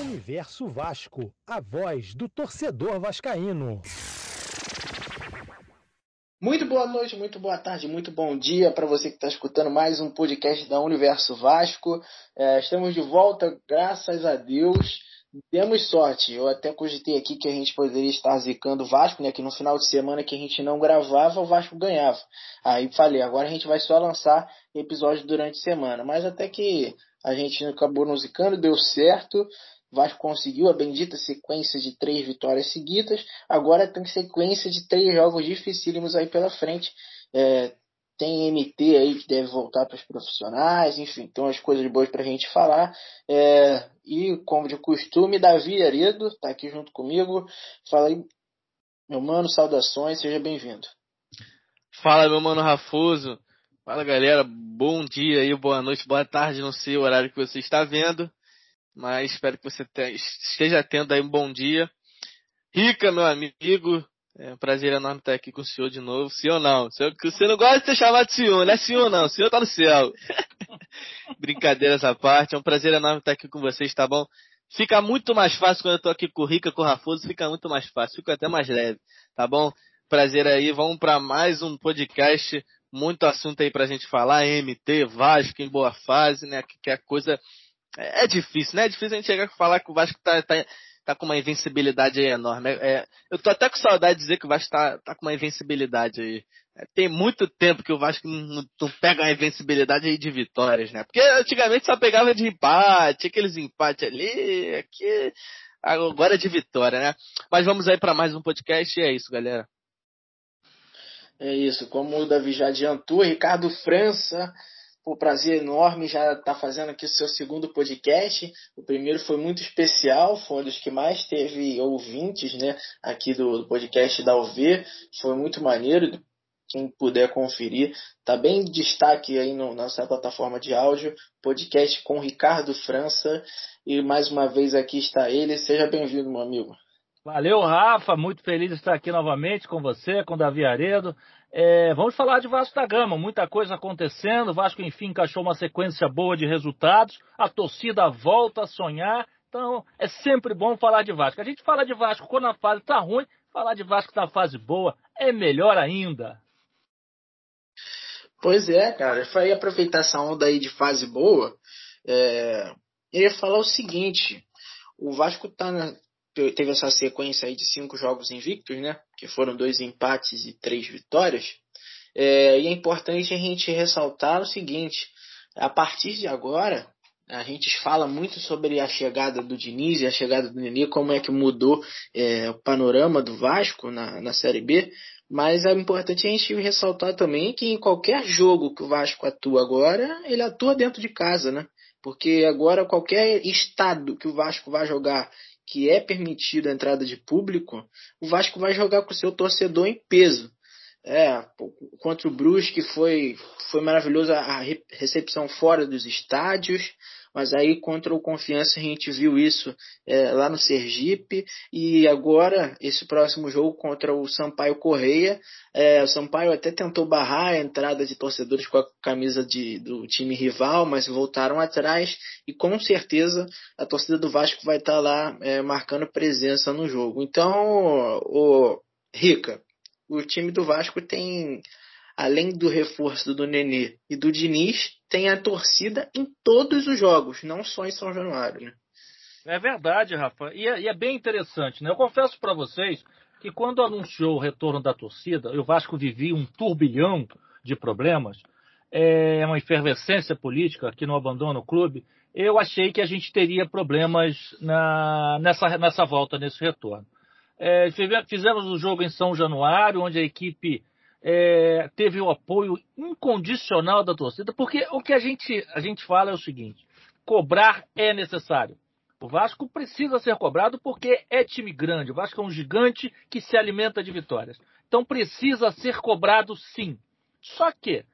Universo Vasco, a voz do torcedor vascaíno. Muito boa noite, muito boa tarde, muito bom dia para você que está escutando mais um podcast da Universo Vasco. É, estamos de volta, graças a Deus. Demos sorte. Eu até cogitei aqui que a gente poderia estar zicando o Vasco, né? Que no final de semana que a gente não gravava, o Vasco ganhava. Aí falei, agora a gente vai só lançar episódios durante a semana. Mas até que a gente acabou não zicando, deu certo. Vasco conseguiu a bendita sequência de três vitórias seguidas. Agora tem sequência de três jogos dificílimos aí pela frente. É, tem MT aí que deve voltar para os profissionais, enfim, tem umas coisas boas para a gente falar. É, e, como de costume, Davi Aredo está aqui junto comigo. Fala aí, meu mano, saudações, seja bem-vindo. Fala, meu mano Rafuso. Fala, galera. Bom dia aí, boa noite, boa tarde, não sei o horário que você está vendo mas espero que você esteja tendo aí um bom dia. Rica, meu amigo, é um prazer enorme estar aqui com o senhor de novo. Ou não? Você não gosta de ser chamado de senhor, não é senhor não? O senhor tá no céu. Brincadeira essa parte, é um prazer enorme estar aqui com vocês, tá bom? Fica muito mais fácil quando eu tô aqui com o Rica, com o Rafoso, fica muito mais fácil, fica até mais leve, tá bom? Prazer aí, vamos para mais um podcast, muito assunto aí pra gente falar, MT, Vasco em boa fase, né? Que é a coisa é, difícil, né? É difícil a gente chegar a falar que o Vasco tá, tá, tá com uma invencibilidade enorme. É, é, eu tô até com saudade de dizer que o Vasco tá, tá com uma invencibilidade aí. É, tem muito tempo que o Vasco não, não pega uma invencibilidade aí de vitórias, né? Porque antigamente só pegava de empate, aqueles empates ali, aqui. Agora é de vitória, né? Mas vamos aí para mais um podcast e é isso, galera. É isso, como o Davi já adiantou, Ricardo França um prazer enorme já estar tá fazendo aqui o seu segundo podcast. O primeiro foi muito especial, foi um dos que mais teve ouvintes, né, aqui do, podcast da UV. Foi muito maneiro. Quem puder conferir, tá bem em destaque aí no, na nossa plataforma de áudio, podcast com Ricardo França. E mais uma vez aqui está ele. Seja bem-vindo, meu amigo. Valeu, Rafa. Muito feliz de estar aqui novamente com você, com Davi Aredo. É, vamos falar de Vasco da Gama, muita coisa acontecendo. O Vasco, enfim, encaixou uma sequência boa de resultados. A torcida volta a sonhar. Então, é sempre bom falar de Vasco. A gente fala de Vasco quando a fase está ruim, falar de Vasco na fase boa é melhor ainda. Pois é, cara. Ia aproveitar essa onda aí de fase boa. É... Eu ia falar o seguinte: o Vasco está teve essa sequência aí de cinco jogos invictos, né? Que foram dois empates e três vitórias. É, e é importante a gente ressaltar o seguinte: a partir de agora, a gente fala muito sobre a chegada do Diniz e a chegada do Nenê, como é que mudou é, o panorama do Vasco na, na Série B. Mas é importante a gente ressaltar também que em qualquer jogo que o Vasco atua agora, ele atua dentro de casa, né? Porque agora qualquer estado que o Vasco vai jogar que é permitida a entrada de público, o Vasco vai jogar com o seu torcedor em peso. É, contra o Brusque foi, foi maravilhoso a recepção fora dos estádios, mas aí contra o Confiança a gente viu isso é, lá no Sergipe e agora esse próximo jogo contra o Sampaio Correia, é, o Sampaio até tentou barrar a entrada de torcedores com a camisa de, do time rival, mas voltaram atrás e com certeza a torcida do Vasco vai estar lá é, marcando presença no jogo. Então, o Rica, o time do Vasco tem além do reforço do Nenê e do Diniz, tem a torcida em todos os jogos, não só em São Januário, né? É verdade, Rafa. E é, e é bem interessante, né? Eu confesso para vocês que quando anunciou o retorno da torcida, o Vasco vivia um turbilhão de problemas, é uma efervescência política que não abandona o clube. Eu achei que a gente teria problemas na, nessa, nessa volta, nesse retorno. É, fizemos o jogo em São Januário, onde a equipe é, teve o apoio incondicional da torcida, porque o que a gente, a gente fala é o seguinte: cobrar é necessário. O Vasco precisa ser cobrado porque é time grande. O Vasco é um gigante que se alimenta de vitórias. Então precisa ser cobrado sim. Só que,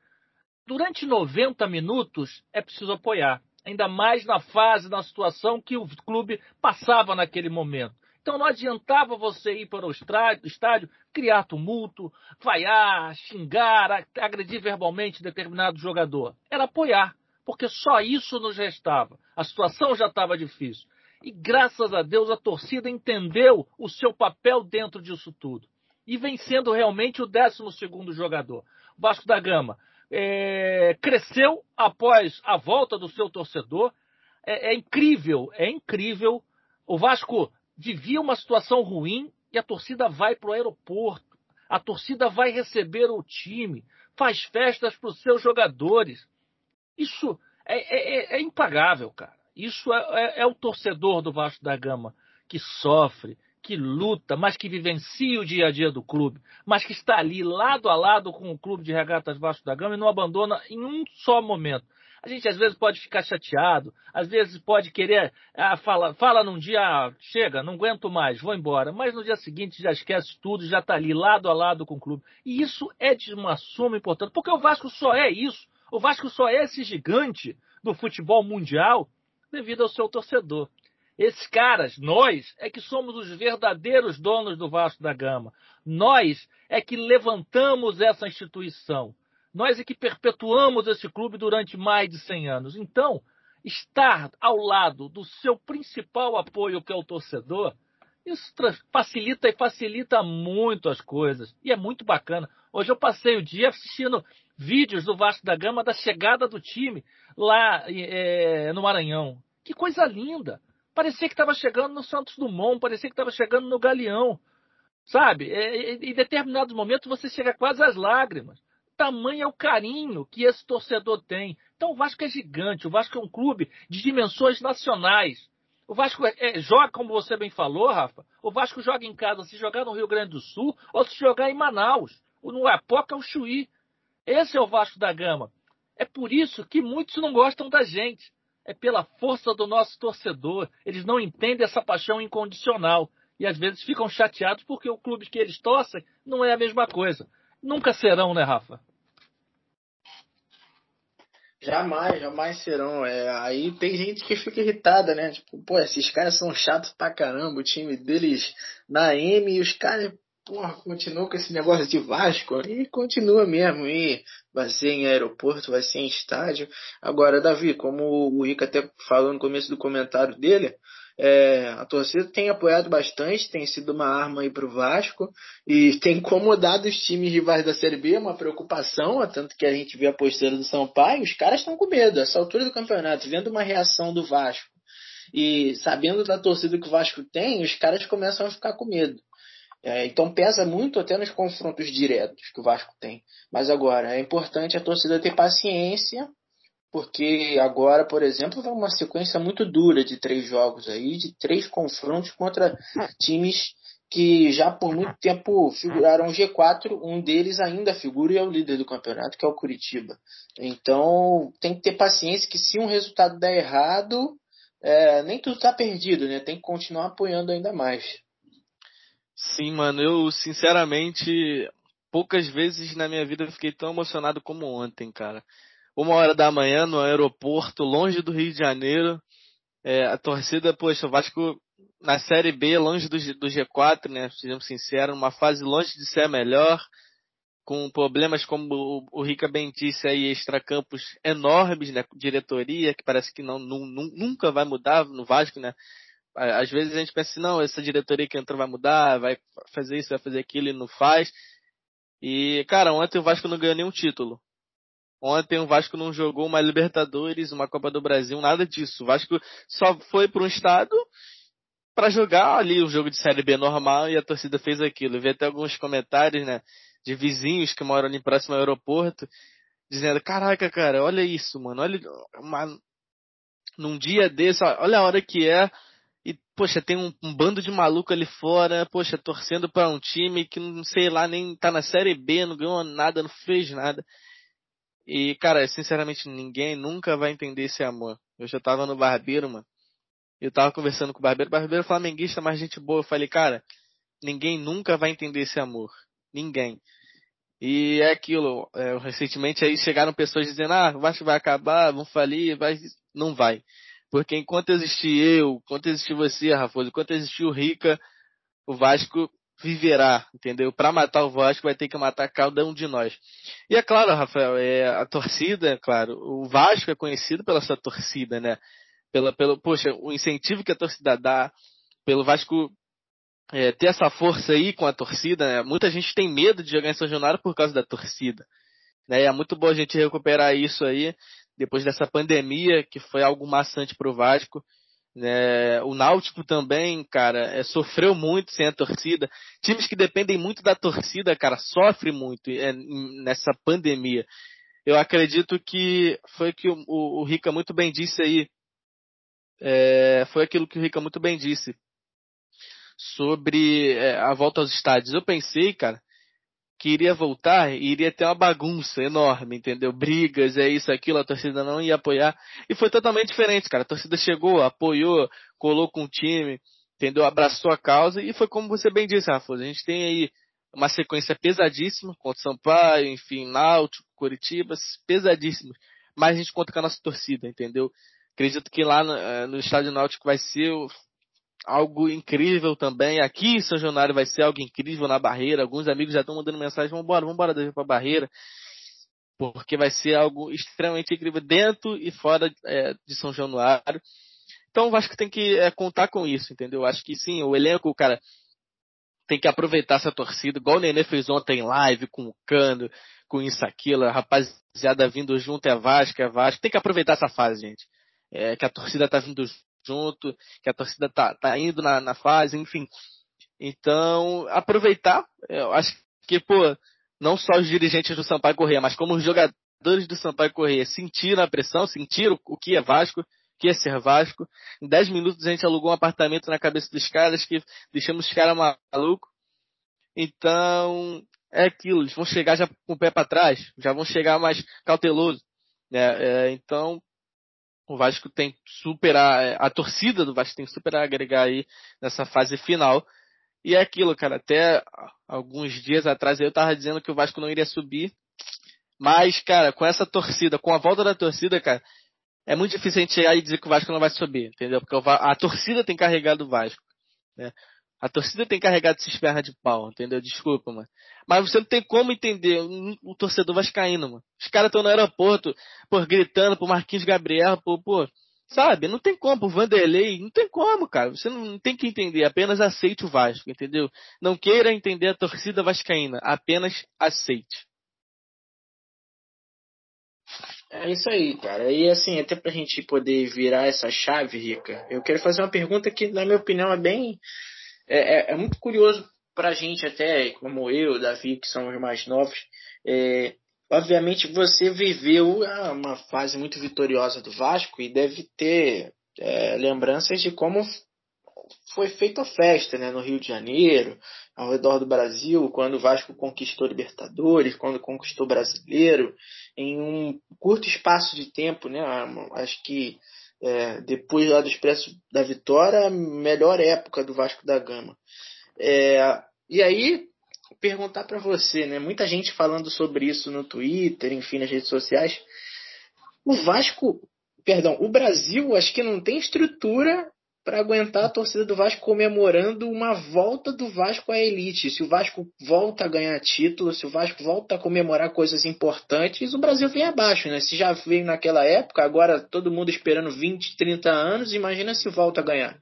durante 90 minutos, é preciso apoiar. Ainda mais na fase, na situação que o clube passava naquele momento. Então não adiantava você ir para o estádio, criar tumulto, vaiar, xingar, agredir verbalmente determinado jogador. Era apoiar, porque só isso nos restava. A situação já estava difícil. E graças a Deus a torcida entendeu o seu papel dentro disso tudo. E vem sendo realmente o 12 jogador. Vasco da Gama é, cresceu após a volta do seu torcedor. É, é incrível, é incrível. O Vasco vivia uma situação ruim e a torcida vai para o aeroporto. A torcida vai receber o time, faz festas para os seus jogadores. Isso é, é, é, é impagável, cara. Isso é, é, é o torcedor do Vasco da Gama que sofre, que luta, mas que vivencia o dia a dia do clube, mas que está ali lado a lado com o clube de regatas Vasco da Gama e não abandona em um só momento. A gente às vezes pode ficar chateado, às vezes pode querer, ah, fala, fala num dia, ah, chega, não aguento mais, vou embora, mas no dia seguinte já esquece tudo, já está ali lado a lado com o clube. E isso é de uma suma importante, porque o Vasco só é isso, o Vasco só é esse gigante do futebol mundial devido ao seu torcedor. Esses caras, nós, é que somos os verdadeiros donos do Vasco da Gama. Nós é que levantamos essa instituição. Nós é que perpetuamos esse clube durante mais de 100 anos. Então, estar ao lado do seu principal apoio, que é o torcedor, isso facilita e facilita muito as coisas. E é muito bacana. Hoje eu passei o dia assistindo vídeos do Vasco da Gama da chegada do time lá é, no Maranhão. Que coisa linda! Parecia que estava chegando no Santos Dumont, parecia que estava chegando no Galeão. Sabe? É, é, em determinados momentos você chega quase às lágrimas. Tamanho é o carinho que esse torcedor tem. Então o Vasco é gigante, o Vasco é um clube de dimensões nacionais. O Vasco é, é, joga, como você bem falou, Rafa, o Vasco joga em casa se jogar no Rio Grande do Sul ou se jogar em Manaus, ou no Apoca ou Chuí. Esse é o Vasco da Gama. É por isso que muitos não gostam da gente é pela força do nosso torcedor. Eles não entendem essa paixão incondicional. E às vezes ficam chateados porque o clube que eles torcem não é a mesma coisa. Nunca serão, né, Rafa? Jamais, jamais serão. É, aí tem gente que fica irritada, né? Tipo, pô, esses caras são chatos pra caramba. O time deles na M e os caras porra, continua com esse negócio de Vasco e continua mesmo. E vai ser em aeroporto, vai ser em estádio. Agora, Davi, como o Rico até falou no começo do comentário dele, é, a torcida tem apoiado bastante, tem sido uma arma aí pro Vasco e tem incomodado os times rivais da Série B, uma preocupação, tanto que a gente vê a postura do São Paulo, os caras estão com medo, essa altura do campeonato, vendo uma reação do Vasco e sabendo da torcida que o Vasco tem, os caras começam a ficar com medo. É, então pesa muito até nos confrontos diretos que o Vasco tem. Mas agora, é importante a torcida ter paciência, porque agora, por exemplo, vai uma sequência muito dura de três jogos aí, de três confrontos contra times que já por muito tempo figuraram G4, um deles ainda figura e é o líder do campeonato, que é o Curitiba. Então tem que ter paciência que se um resultado der errado, é, nem tudo está perdido, né? Tem que continuar apoiando ainda mais. Sim, mano, eu sinceramente poucas vezes na minha vida fiquei tão emocionado como ontem, cara. Uma hora da manhã no aeroporto, longe do Rio de Janeiro, é, a torcida, poxa, o Vasco na Série B, longe do, do G4, né? Sejamos sinceros, uma fase longe de ser a melhor, com problemas como o, o Rica bem disse aí, extracampos enormes, né? Diretoria, que parece que não, não, nunca vai mudar no Vasco, né? Às vezes a gente pensa assim, não, essa diretoria que entrou vai mudar, vai fazer isso, vai fazer aquilo e não faz. E, cara, ontem o Vasco não ganhou nenhum título. Ontem o Vasco não jogou uma Libertadores, uma Copa do Brasil, nada disso. O Vasco só foi para um estado para jogar ali o jogo de Série B normal e a torcida fez aquilo. Eu vi até alguns comentários, né, de vizinhos que moram ali próximo ao aeroporto, dizendo, caraca, cara, olha isso, mano, olha, uma, num dia desse, olha a hora que é e, poxa, tem um, um, bando de maluco ali fora, poxa, torcendo para um time que não sei lá, nem tá na Série B, não ganhou nada, não fez nada. E, cara, sinceramente, ninguém nunca vai entender esse amor. Eu já tava no barbeiro, mano. Eu tava conversando com o barbeiro, o barbeiro flamenguista, mas gente boa. Eu falei, cara, ninguém nunca vai entender esse amor. Ninguém. E é aquilo, é, recentemente aí chegaram pessoas dizendo, ah, o Vasco vai acabar, vão falir, vai. Não vai. Porque enquanto existir eu, enquanto existir você, Rafoso, enquanto existir o Rica, o Vasco viverá, entendeu? Para matar o Vasco vai ter que matar cada um de nós. E é claro, Rafael, é, a torcida, é claro, o Vasco é conhecido pela sua torcida, né? pela, pelo, poxa, o incentivo que a torcida dá, pelo Vasco é, ter essa força aí com a torcida. Né? Muita gente tem medo de jogar em São Januário por causa da torcida. Né? É muito bom a gente recuperar isso aí depois dessa pandemia que foi algo maçante para o Vasco. Né? O Náutico também, cara, é, sofreu muito sem a torcida. Times que dependem muito da torcida, cara, sofrem muito é, nessa pandemia. Eu acredito que foi que o, o, o Rica muito bem disse aí. É, foi aquilo que o Rica muito bem disse sobre é, a volta aos estádios. Eu pensei, cara, que iria voltar e iria ter uma bagunça enorme, entendeu? Brigas, é isso, aquilo, a torcida não ia apoiar. E foi totalmente diferente, cara. A torcida chegou, apoiou, colou com o time, entendeu? Abraçou a causa e foi como você bem disse, Rafa. A gente tem aí uma sequência pesadíssima contra Sampaio, enfim, Náutico, Curitiba, pesadíssimos. Mas a gente conta com a nossa torcida, entendeu? Acredito que lá no, eh, no estádio Náutico vai ser algo incrível também. Aqui em São Januário vai ser algo incrível na barreira. Alguns amigos já estão mandando mensagem, vamos embora, vamos embora para a barreira. Porque vai ser algo extremamente incrível dentro e fora é, de São Januário. Então acho que tem que é, contar com isso, entendeu? Acho que sim, o elenco, cara, tem que aproveitar essa torcida, igual o Nenê fez ontem em live com o Cano, com isso, aquilo, a rapaziada vindo junto, é Vasco, é Vasco. Tem que aproveitar essa fase, gente. É, que a torcida tá vindo junto, que a torcida tá, tá indo na, na fase, enfim. Então, aproveitar, eu acho que, pô, não só os dirigentes do Sampaio Correia, mas como os jogadores do Sampaio Correia sentiram a pressão, sentiram o que é Vasco, o que é ser Vasco. Em 10 minutos a gente alugou um apartamento na cabeça dos caras que deixamos os caras malucos. Então, é aquilo, eles vão chegar já com o pé para trás, já vão chegar mais cauteloso. Né? É, então, o Vasco tem super a, é, a torcida do Vasco tem super a agregar aí nessa fase final. E é aquilo, cara, até alguns dias atrás eu tava dizendo que o Vasco não iria subir. Mas, cara, com essa torcida, com a volta da torcida, cara, é muito difícil a gente chegar e dizer que o Vasco não vai subir, entendeu? Porque a torcida tem carregado o Vasco. Né? A torcida tem carregado esses pernas de pau, entendeu? Desculpa, mano. Mas você não tem como entender o torcedor vascaíno, mano. Os caras estão no aeroporto, por gritando pro Marquinhos Gabriel, por, pô, sabe? Não tem como, pro Vanderlei, não tem como, cara. Você não tem que entender, apenas aceite o Vasco, entendeu? Não queira entender a torcida vascaína, apenas aceite. É isso aí, cara. E assim, até pra gente poder virar essa chave, Rica, eu quero fazer uma pergunta que, na minha opinião, é bem é, é, é muito curioso para a gente até, como eu, Davi, que somos mais novos, é, obviamente você viveu uma fase muito vitoriosa do Vasco e deve ter é, lembranças de como foi feita a festa né, no Rio de Janeiro, ao redor do Brasil, quando o Vasco conquistou Libertadores, quando conquistou Brasileiro, em um curto espaço de tempo, né? Acho que é, depois lá do Expresso da Vitória, a melhor época do Vasco da Gama. É, e aí, perguntar para você, né? Muita gente falando sobre isso no Twitter, enfim, nas redes sociais. O Vasco, perdão, o Brasil acho que não tem estrutura para aguentar a torcida do Vasco comemorando uma volta do Vasco à elite. Se o Vasco volta a ganhar título, se o Vasco volta a comemorar coisas importantes, o Brasil vem abaixo, né? Se já veio naquela época, agora todo mundo esperando 20, 30 anos, imagina se volta a ganhar.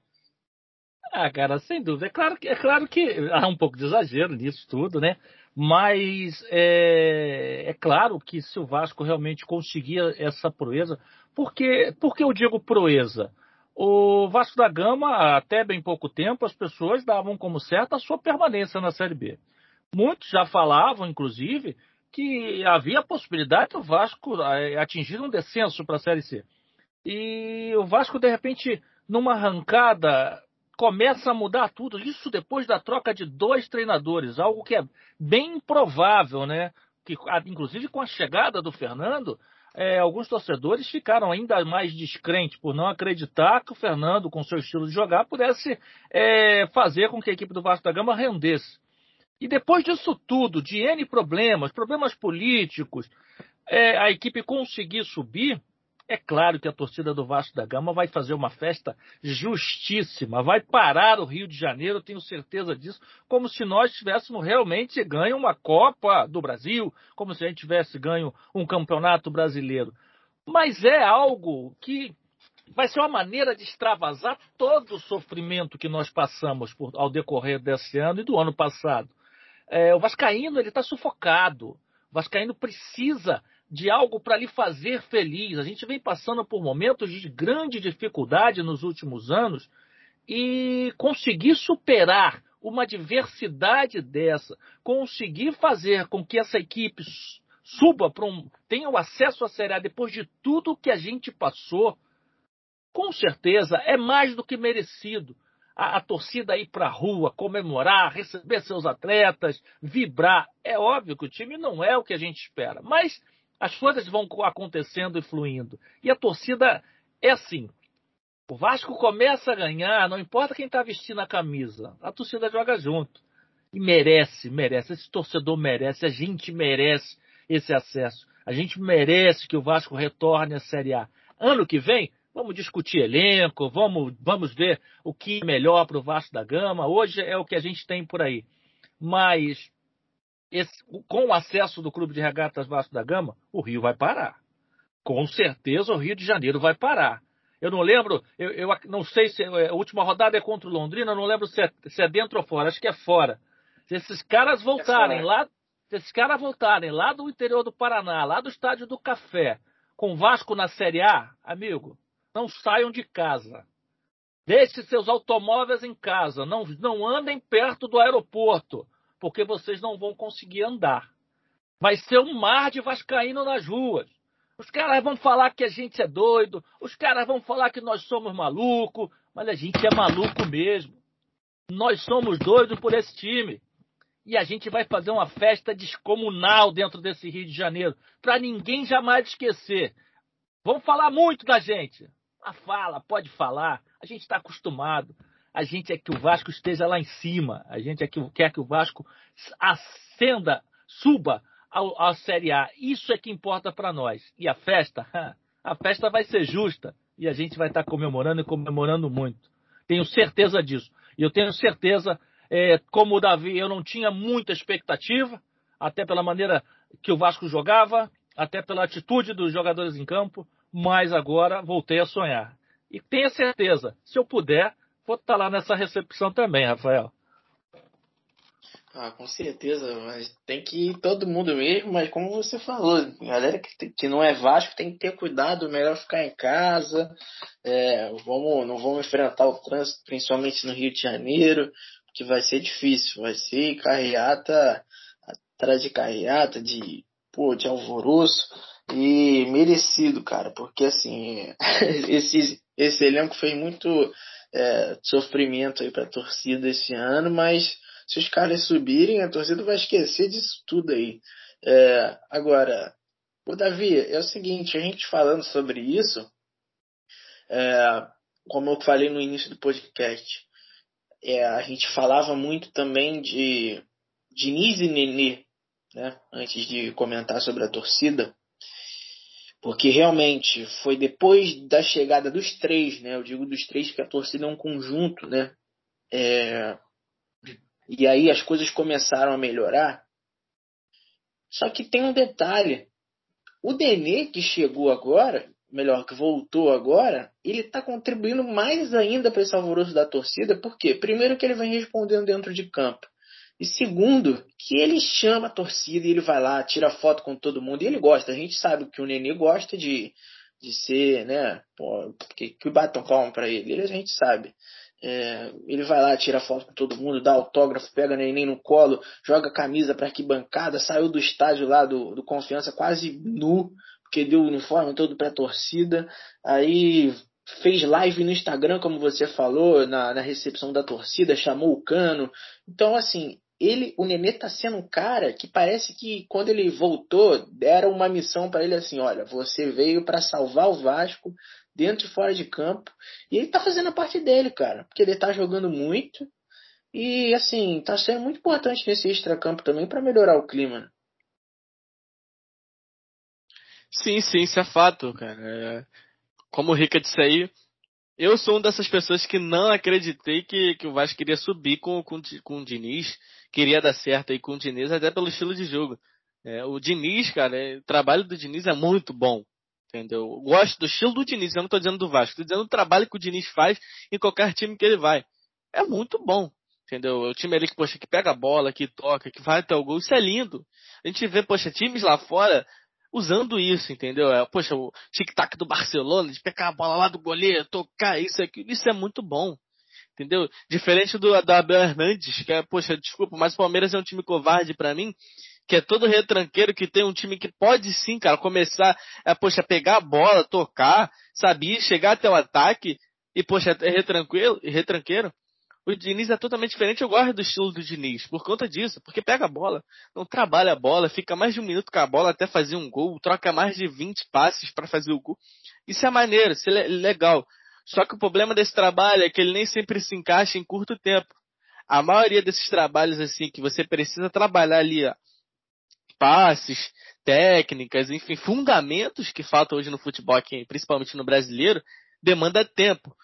Ah, cara, sem dúvida. É claro que, é claro que há um pouco de exagero nisso tudo, né? Mas é, é claro que se o Vasco realmente conseguir essa proeza, porque, porque eu digo proeza? O Vasco da Gama, até bem pouco tempo, as pessoas davam como certa a sua permanência na Série B. Muitos já falavam, inclusive, que havia a possibilidade do Vasco eh, atingir um descenso para a Série C. E o Vasco, de repente, numa arrancada, começa a mudar tudo. Isso depois da troca de dois treinadores, algo que é bem improvável, né? Que, inclusive com a chegada do Fernando, é, alguns torcedores ficaram ainda mais descrentes por não acreditar que o Fernando, com seu estilo de jogar, pudesse é, fazer com que a equipe do Vasco da Gama rendesse. E depois disso tudo, de N problemas, problemas políticos, é, a equipe conseguir subir, é claro que a torcida do Vasco da Gama vai fazer uma festa justíssima, vai parar o Rio de Janeiro, tenho certeza disso, como se nós tivéssemos realmente ganho uma Copa do Brasil, como se a gente tivesse ganho um campeonato brasileiro. Mas é algo que vai ser uma maneira de extravasar todo o sofrimento que nós passamos por, ao decorrer desse ano e do ano passado. É, o Vascaíno ele está sufocado. O Vascaíno precisa de algo para lhe fazer feliz. A gente vem passando por momentos de grande dificuldade nos últimos anos e conseguir superar uma diversidade dessa, conseguir fazer com que essa equipe suba para um tenha o acesso à Série A depois de tudo que a gente passou, com certeza é mais do que merecido. A, a torcida ir para a rua, comemorar, receber seus atletas, vibrar. É óbvio que o time não é o que a gente espera, mas as coisas vão acontecendo e fluindo. E a torcida é assim. O Vasco começa a ganhar, não importa quem está vestindo a camisa, a torcida joga junto. E merece, merece. Esse torcedor merece, a gente merece esse acesso. A gente merece que o Vasco retorne à Série A. Ano que vem, vamos discutir elenco, vamos, vamos ver o que é melhor para o Vasco da Gama. Hoje é o que a gente tem por aí. Mas esse, com o acesso do Clube de Regatas Vasco da Gama, o Rio vai parar. Com certeza o Rio de Janeiro vai parar. Eu não lembro, eu, eu não sei se é, a última rodada é contra o Londrina, eu não lembro se é, se é dentro ou fora, acho que é fora. Se esses caras voltarem é lá se esses caras voltarem lá do interior do Paraná, lá do estádio do Café, com Vasco na Série A, amigo, não saiam de casa. Deixe seus automóveis em casa. Não, não andem perto do aeroporto, porque vocês não vão conseguir andar. Vai ser um mar de vascaíno nas ruas. Os caras vão falar que a gente é doido, os caras vão falar que nós somos maluco, mas a gente é maluco mesmo. Nós somos doidos por esse time e a gente vai fazer uma festa descomunal dentro desse Rio de Janeiro, para ninguém jamais esquecer. Vão falar muito da gente. Ah, fala, pode falar. A gente está acostumado. A gente é que o Vasco esteja lá em cima. A gente é que quer que o Vasco ascenda, suba à Série A. Isso é que importa para nós. E a festa, a festa vai ser justa. E a gente vai estar tá comemorando e comemorando muito. Tenho certeza disso. E eu tenho certeza é, como o Davi, eu não tinha muita expectativa, até pela maneira que o Vasco jogava, até pela atitude dos jogadores em campo, mas agora voltei a sonhar. E tenha certeza, se eu puder, vou estar lá nessa recepção também, Rafael. Ah, com certeza, mas tem que ir todo mundo mesmo, mas como você falou, galera que, que não é Vasco tem que ter cuidado, melhor ficar em casa, é, vamos, não vamos enfrentar o trânsito, principalmente no Rio de Janeiro, que vai ser difícil, vai ser carreata atrás de carreata, de, pô, de alvoroço e merecido, cara, porque assim, esse, esse elenco fez muito é, sofrimento aí pra torcida esse ano, mas se os caras subirem, a torcida vai esquecer disso tudo aí. É, agora, o Davi, é o seguinte, a gente falando sobre isso, é, como eu falei no início do podcast, é, a gente falava muito também de Diniz e Nenê, né, antes de comentar sobre a torcida, porque realmente foi depois da chegada dos três, né, eu digo dos três que a torcida é um conjunto, né, é, e aí as coisas começaram a melhorar. Só que tem um detalhe, o Nenê que chegou agora, melhor, que voltou agora, ele está contribuindo mais ainda para esse alvoroço da torcida, porque primeiro que ele vem respondendo dentro de campo. E segundo, que ele chama a torcida e ele vai lá, tira foto com todo mundo. E ele gosta. A gente sabe que o Nenê gosta de, de ser, né? Pô, que, que batam palma para ele. ele. A gente sabe. É, ele vai lá, tira foto com todo mundo, dá autógrafo, pega o neném no colo, joga camisa para arquibancada, saiu do estádio lá do, do Confiança quase nu, porque deu o uniforme todo pra torcida. Aí fez live no Instagram, como você falou, na, na recepção da torcida, chamou o Cano. Então, assim, ele, o Nenê tá sendo um cara que parece que quando ele voltou, deram uma missão para ele assim, olha, você veio para salvar o Vasco dentro e fora de campo, e ele tá fazendo a parte dele, cara, porque ele tá jogando muito e assim, tá sendo muito importante nesse extracampo também para melhorar o clima. Né? Sim, sim, isso é fato, cara. Como o Rica disse aí, eu sou uma dessas pessoas que não acreditei que, que o Vasco queria subir com, com, com o Diniz, queria dar certo aí com o Diniz, até pelo estilo de jogo. É, o Diniz, cara, é, o trabalho do Diniz é muito bom. entendeu? Eu gosto do estilo do Diniz, eu não tô dizendo do Vasco, tô dizendo do trabalho que o Diniz faz em qualquer time que ele vai. É muito bom, entendeu? O time ali que, poxa, que pega a bola, que toca, que vai até o gol, isso é lindo. A gente vê, poxa, times lá fora usando isso, entendeu? É, poxa, o tic-tac do Barcelona, de pegar a bola lá do goleiro, tocar isso aqui, isso é muito bom. Entendeu? Diferente do Abel Hernandes, que é, poxa, desculpa, mas o Palmeiras é um time covarde para mim, que é todo retranqueiro, que tem um time que pode sim, cara, começar, é, poxa, pegar a bola, tocar, sabia, chegar até o ataque, e, poxa, é retranqueiro, retranqueiro. O Diniz é totalmente diferente, eu gosto do estilo do Diniz, por conta disso, porque pega a bola, não trabalha a bola, fica mais de um minuto com a bola até fazer um gol, troca mais de 20 passes para fazer o gol. Isso é maneiro, isso é legal. Só que o problema desse trabalho é que ele nem sempre se encaixa em curto tempo. A maioria desses trabalhos, assim, que você precisa trabalhar ali, ó, passes, técnicas, enfim, fundamentos que faltam hoje no futebol, aqui, principalmente no brasileiro, demanda tempo.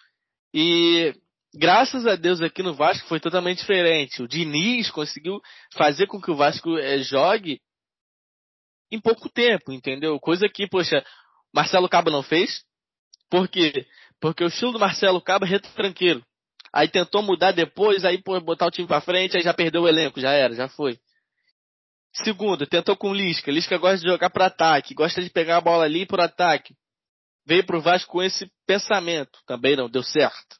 E graças a Deus aqui no Vasco foi totalmente diferente. O Diniz conseguiu fazer com que o Vasco é, jogue em pouco tempo, entendeu? Coisa que, poxa, Marcelo Cabo não fez. Por quê? Porque o estilo do Marcelo Cabo é retranqueiro. Aí tentou mudar depois, aí pô, botar o time pra frente, aí já perdeu o elenco, já era, já foi. Segundo, tentou com o Lisca. Lisca gosta de jogar para ataque, gosta de pegar a bola ali por ataque. Veio pro Vasco com esse pensamento, também não deu certo.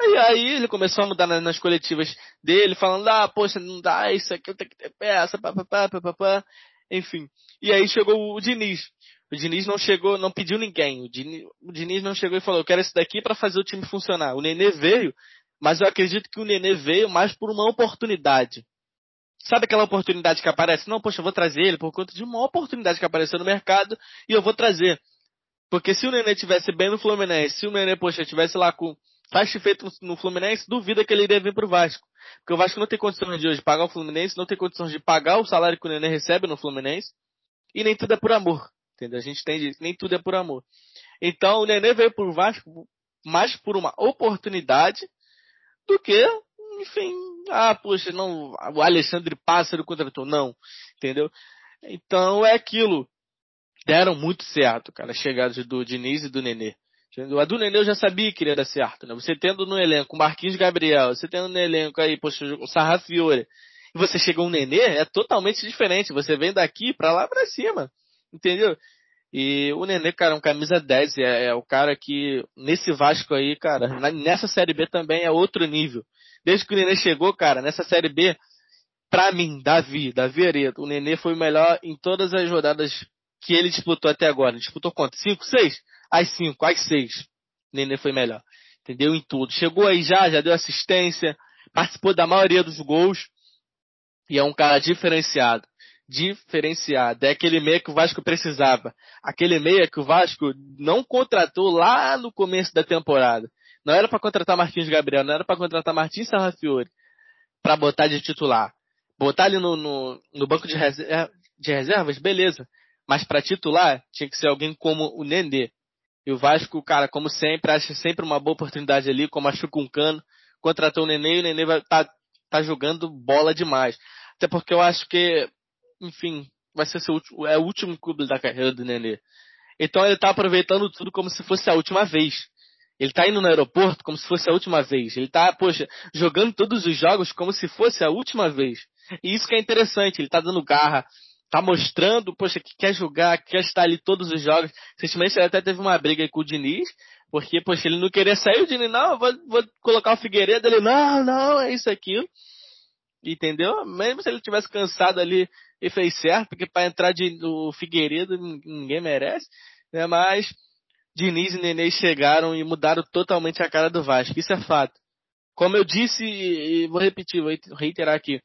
Aí, aí ele começou a mudar nas, nas, coletivas dele, falando, ah, poxa, não dá, isso aqui eu tenho que ter peça, papapá, papapá, enfim. E aí chegou o Diniz. O Diniz não chegou, não pediu ninguém. O Diniz, o Diniz não chegou e falou, eu quero esse daqui para fazer o time funcionar. O Nenê veio, mas eu acredito que o Nenê veio mais por uma oportunidade. Sabe aquela oportunidade que aparece? Não, poxa, eu vou trazer ele por conta de uma oportunidade que apareceu no mercado e eu vou trazer. Porque se o Nenê tivesse bem no Fluminense, se o Nenê, poxa, tivesse lá com faixa feito no Fluminense, duvida que ele iria vir pro Vasco. Porque o Vasco não tem condições de hoje pagar o Fluminense, não tem condições de pagar o salário que o Nenê recebe no Fluminense. E nem tudo é por amor. Entendeu? A gente tem nem tudo é por amor. Então o Nenê veio pro Vasco mais por uma oportunidade do que, enfim, ah, poxa, não, o Alexandre Pássaro contratou. Não, entendeu? Então é aquilo. Deram muito certo, cara, a chegada do Diniz e do Nenê. A do Nenê eu já sabia que iria dar certo, né? Você tendo no elenco Marquinhos Gabriel, você tendo no elenco aí, poxa, o Sarrafiore, e você chega um Nenê, é totalmente diferente. Você vem daqui pra lá pra cima, entendeu? E o Nenê, cara, é um camisa 10, é, é o cara que, nesse Vasco aí, cara, nessa Série B também é outro nível. Desde que o Nenê chegou, cara, nessa Série B, pra mim, Davi, Davi Areto, o Nenê foi o melhor em todas as rodadas que ele disputou até agora. Disputou quanto? 5, 6? As 5, as 6. O Nenê foi melhor. Entendeu? Em tudo. Chegou aí já, já deu assistência, participou da maioria dos gols. E é um cara diferenciado. Diferenciado. É aquele meia que o Vasco precisava. Aquele meia que o Vasco não contratou lá no começo da temporada. Não era para contratar Marquinhos Gabriel, não era para contratar Martins Sarrafiore para botar de titular. Botar ele no, no, no banco de, reserva, de reservas, beleza. Mas para titular, tinha que ser alguém como o Nenê. E o Vasco, cara, como sempre, acha sempre uma boa oportunidade ali, como achou com o Cano. Contratou o Nenê e o Nenê vai tá, tá jogando bola demais. Até porque eu acho que, enfim, vai ser seu, é o último clube da carreira do Nenê. Então ele tá aproveitando tudo como se fosse a última vez. Ele tá indo no aeroporto como se fosse a última vez. Ele tá, poxa, jogando todos os jogos como se fosse a última vez. E isso que é interessante, ele tá dando garra, tá mostrando, poxa, que quer jogar, que quer estar ali todos os jogos. Recentemente ele até teve uma briga com o Diniz, porque, poxa, ele não queria sair, o Diniz, não, vou, vou colocar o Figueiredo, ele, não, não, é isso aqui. Entendeu? Mesmo se ele tivesse cansado ali e fez certo, porque para entrar de, do Figueiredo ninguém merece, né? Mas Diniz e Nenê chegaram e mudaram totalmente a cara do Vasco. Isso é fato. Como eu disse, e vou repetir, vou reiterar aqui.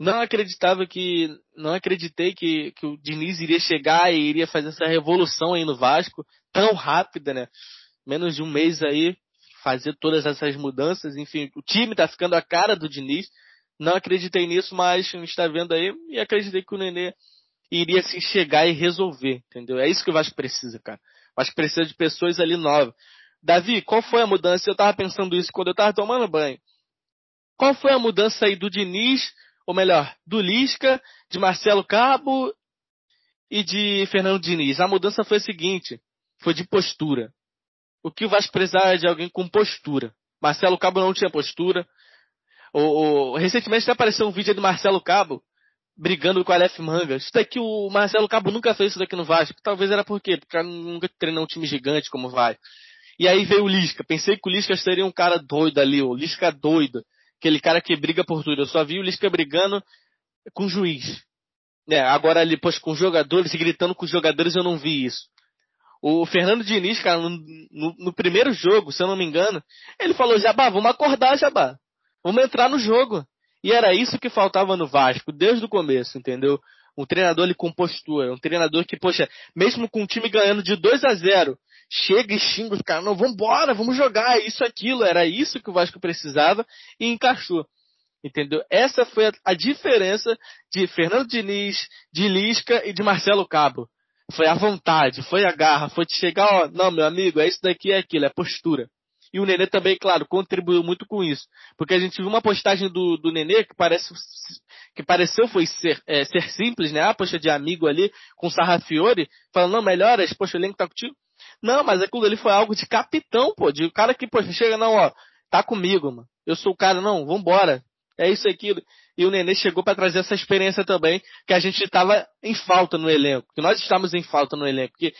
Não acreditava que, não acreditei que, que o Diniz iria chegar e iria fazer essa revolução aí no Vasco tão rápida, né? Menos de um mês aí, fazer todas essas mudanças, enfim, o time tá ficando a cara do Diniz. Não acreditei nisso, mas está vendo aí e acreditei que o Nenê iria se chegar e resolver, entendeu? É isso que o Vasco precisa, cara mas precisa de pessoas ali novas. Davi, qual foi a mudança? Eu estava pensando isso quando eu estava tomando banho. Qual foi a mudança aí do Diniz, ou melhor, do Lisca, de Marcelo Cabo e de Fernando Diniz. A mudança foi a seguinte, foi de postura. O que o Vasco precisava é de alguém com postura. Marcelo Cabo não tinha postura. O, o, recentemente apareceu um vídeo do Marcelo Cabo brigando com o Aleph Manga. Isso daqui o Marcelo Cabo nunca fez isso daqui no Vasco. Talvez era por quê? Porque nunca treinou um time gigante como vai. E aí veio o Lisca. Pensei que o Lisca seria um cara doido ali, o Lisca doido. Aquele cara que briga por tudo. Eu só vi o Lisca brigando com o juiz. É, agora ali, pois, com os jogadores, gritando com os jogadores, eu não vi isso. O Fernando Diniz, cara, no, no, no, primeiro jogo, se eu não me engano, ele falou, Jabá, vamos acordar, Jabá. Vamos entrar no jogo. E era isso que faltava no Vasco, desde o começo, entendeu? Um treinador ali com postura, um treinador que, poxa, mesmo com o time ganhando de 2 a 0 chega e xinga os caras, não, vambora, vamos jogar, isso, aquilo, era isso que o Vasco precisava e encaixou. Entendeu? Essa foi a, a diferença de Fernando Diniz, de Lisca e de Marcelo Cabo. Foi a vontade, foi a garra, foi de chegar, ó, não, meu amigo, é isso daqui, é aquilo, é postura. E o Nenê também, claro, contribuiu muito com isso. Porque a gente viu uma postagem do, do Nenê que parece que pareceu foi ser, é, ser simples, né? Ah, poxa, de amigo ali, com Sarrafiore, falando, não, melhoras, poxa, o elenco tá contigo. Não, mas aquilo ali foi algo de capitão, pô, de cara que, poxa, chega, não, ó, tá comigo, mano. Eu sou o cara, não, vambora. É isso aquilo. E o Nenê chegou para trazer essa experiência também, que a gente estava em falta no elenco, que nós estamos em falta no elenco. Que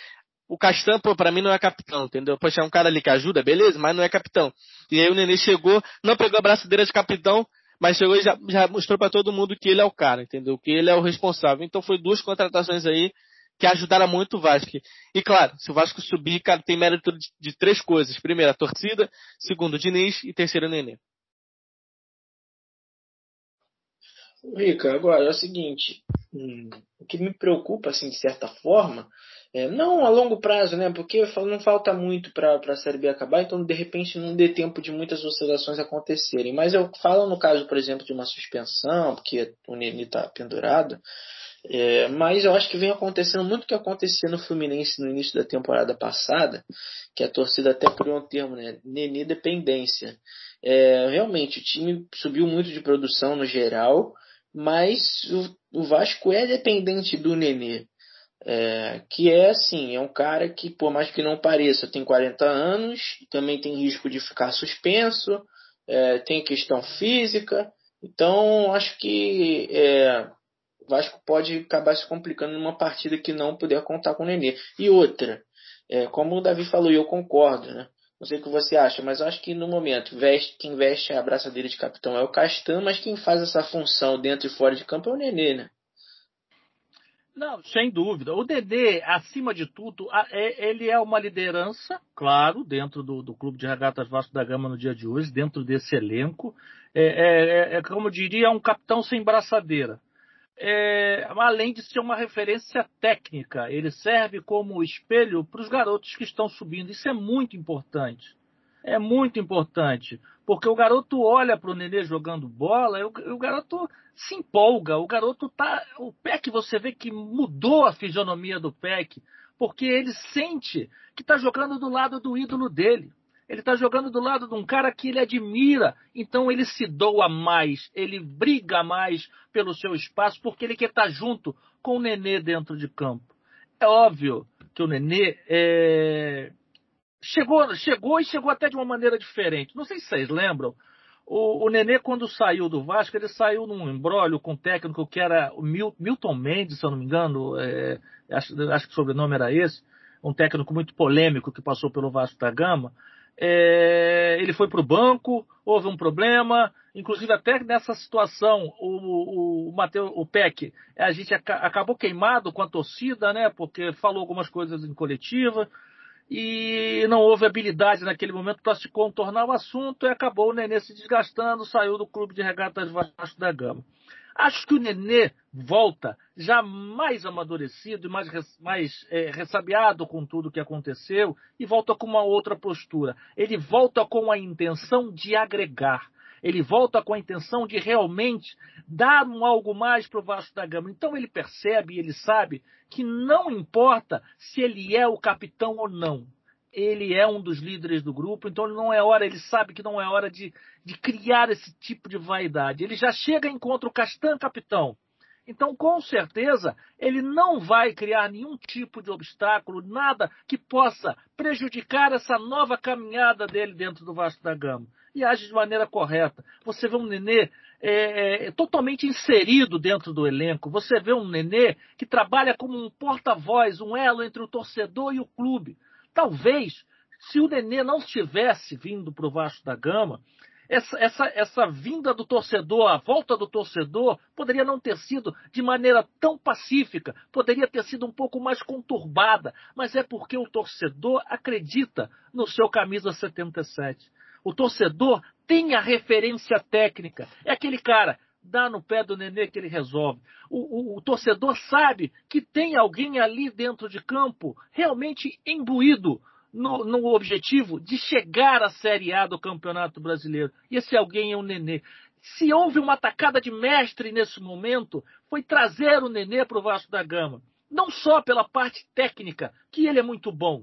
o Castan, pô, pra mim não é capitão, entendeu? Poxa, é um cara ali que ajuda, beleza, mas não é capitão. E aí o Nenê chegou, não pegou a braçadeira de capitão, mas chegou e já, já mostrou para todo mundo que ele é o cara, entendeu? Que ele é o responsável. Então foi duas contratações aí que ajudaram muito o Vasco. E claro, se o Vasco subir, cara, tem mérito de, de três coisas. Primeiro, a torcida. Segundo, o Diniz. E terceiro, o Nenê. Rica, agora é o seguinte, o que me preocupa, assim, de certa forma, é, não a longo prazo, né? Porque não falta muito para a Série B acabar, então de repente não dê tempo de muitas oscilações acontecerem. Mas eu falo no caso, por exemplo, de uma suspensão, porque o Neni está pendurado. É, mas eu acho que vem acontecendo muito o que acontecia no Fluminense no início da temporada passada, que a torcida até criou um termo, né? Neni dependência. É, realmente, o time subiu muito de produção no geral, mas o, o Vasco é dependente do Nenê. É, que é assim, é um cara que, por mais que não pareça, tem 40 anos, também tem risco de ficar suspenso, é, tem questão física, então acho que é, o Vasco pode acabar se complicando numa partida que não puder contar com o Nenê. E outra, é, como o Davi falou, e eu concordo, né? Não sei o que você acha, mas eu acho que no momento veste, quem veste a braçadeira de capitão é o Castan, mas quem faz essa função dentro e fora de campo é o Nenê, né? Não, sem dúvida. O Dedê, acima de tudo, é, ele é uma liderança, claro, dentro do, do Clube de Regatas Vasco da Gama no dia de hoje, dentro desse elenco. É, é, é, é como eu diria, um capitão sem braçadeira. É, além de ser uma referência técnica, ele serve como espelho para os garotos que estão subindo. Isso é muito importante. É muito importante, porque o garoto olha para o Nenê jogando bola e o, o, garoto se empolga. O garoto tá. O PEC, você vê que mudou a fisionomia do PEC, porque ele sente que está jogando do lado do ídolo dele. Ele está jogando do lado de um cara que ele admira. Então ele se doa mais, ele briga mais pelo seu espaço, porque ele quer estar tá junto com o Nenê dentro de campo. É óbvio que o Nenê é... chegou, chegou e chegou até de uma maneira diferente. Não sei se vocês lembram. O, o Nenê, quando saiu do Vasco, ele saiu num embrólio com um técnico que era o Milton Mendes, se eu não me engano, é... acho, acho que o sobrenome era esse, um técnico muito polêmico que passou pelo Vasco da Gama é, ele foi para o banco, houve um problema, inclusive até nessa situação o, o, o o PEC, a gente ac acabou queimado com a torcida, né? Porque falou algumas coisas em coletiva e não houve habilidade naquele momento para se contornar o assunto e acabou o Nenê se desgastando, saiu do clube de regatas Vasco da Gama. Acho que o Nenê volta já mais amadurecido e mais, mais é, ressabiado com tudo que aconteceu e volta com uma outra postura. Ele volta com a intenção de agregar. Ele volta com a intenção de realmente dar um algo mais para o Vasco da Gama. Então ele percebe e ele sabe que não importa se ele é o capitão ou não ele é um dos líderes do grupo, então não é hora, ele sabe que não é hora de, de criar esse tipo de vaidade. Ele já chega e encontra o Castan capitão. Então, com certeza, ele não vai criar nenhum tipo de obstáculo, nada que possa prejudicar essa nova caminhada dele dentro do Vasco da Gama. E age de maneira correta. Você vê um Nenê é, é, totalmente inserido dentro do elenco. Você vê um Nenê que trabalha como um porta-voz, um elo entre o torcedor e o clube. Talvez, se o Nenê não tivesse vindo para o Vasco da Gama, essa, essa, essa vinda do torcedor, a volta do torcedor, poderia não ter sido de maneira tão pacífica, poderia ter sido um pouco mais conturbada, mas é porque o torcedor acredita no seu camisa 77. O torcedor tem a referência técnica. É aquele cara, dá no pé do nenê que ele resolve. O, o, o, torcedor sabe que tem alguém ali dentro de campo realmente imbuído no, no, objetivo de chegar à Série A do Campeonato Brasileiro. E esse alguém é o Nenê. Se houve uma atacada de mestre nesse momento, foi trazer o Nenê para o Vasco da Gama. Não só pela parte técnica, que ele é muito bom,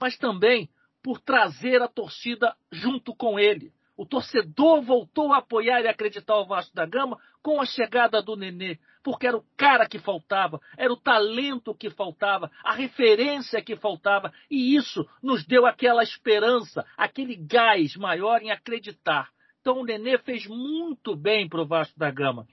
mas também por trazer a torcida junto com ele. O torcedor voltou a apoiar e acreditar o Vasco da Gama com a chegada do Nenê, porque era o cara que faltava, era o talento que faltava, a referência que faltava, e isso nos deu aquela esperança, aquele gás maior em acreditar. Então o Nenê fez muito bem para o Vasco da Gama,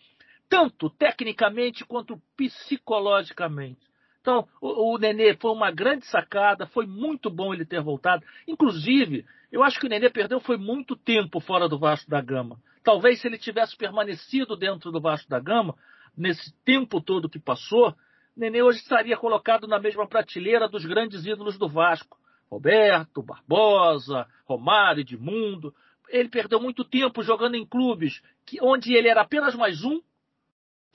tanto tecnicamente quanto psicologicamente. Então, o, o Nenê foi uma grande sacada, foi muito bom ele ter voltado. Inclusive, eu acho que o Nenê perdeu foi muito tempo fora do Vasco da Gama. Talvez se ele tivesse permanecido dentro do Vasco da Gama, nesse tempo todo que passou, Nenê hoje estaria colocado na mesma prateleira dos grandes ídolos do Vasco. Roberto, Barbosa, Romário, Edmundo. Ele perdeu muito tempo jogando em clubes que, onde ele era apenas mais um.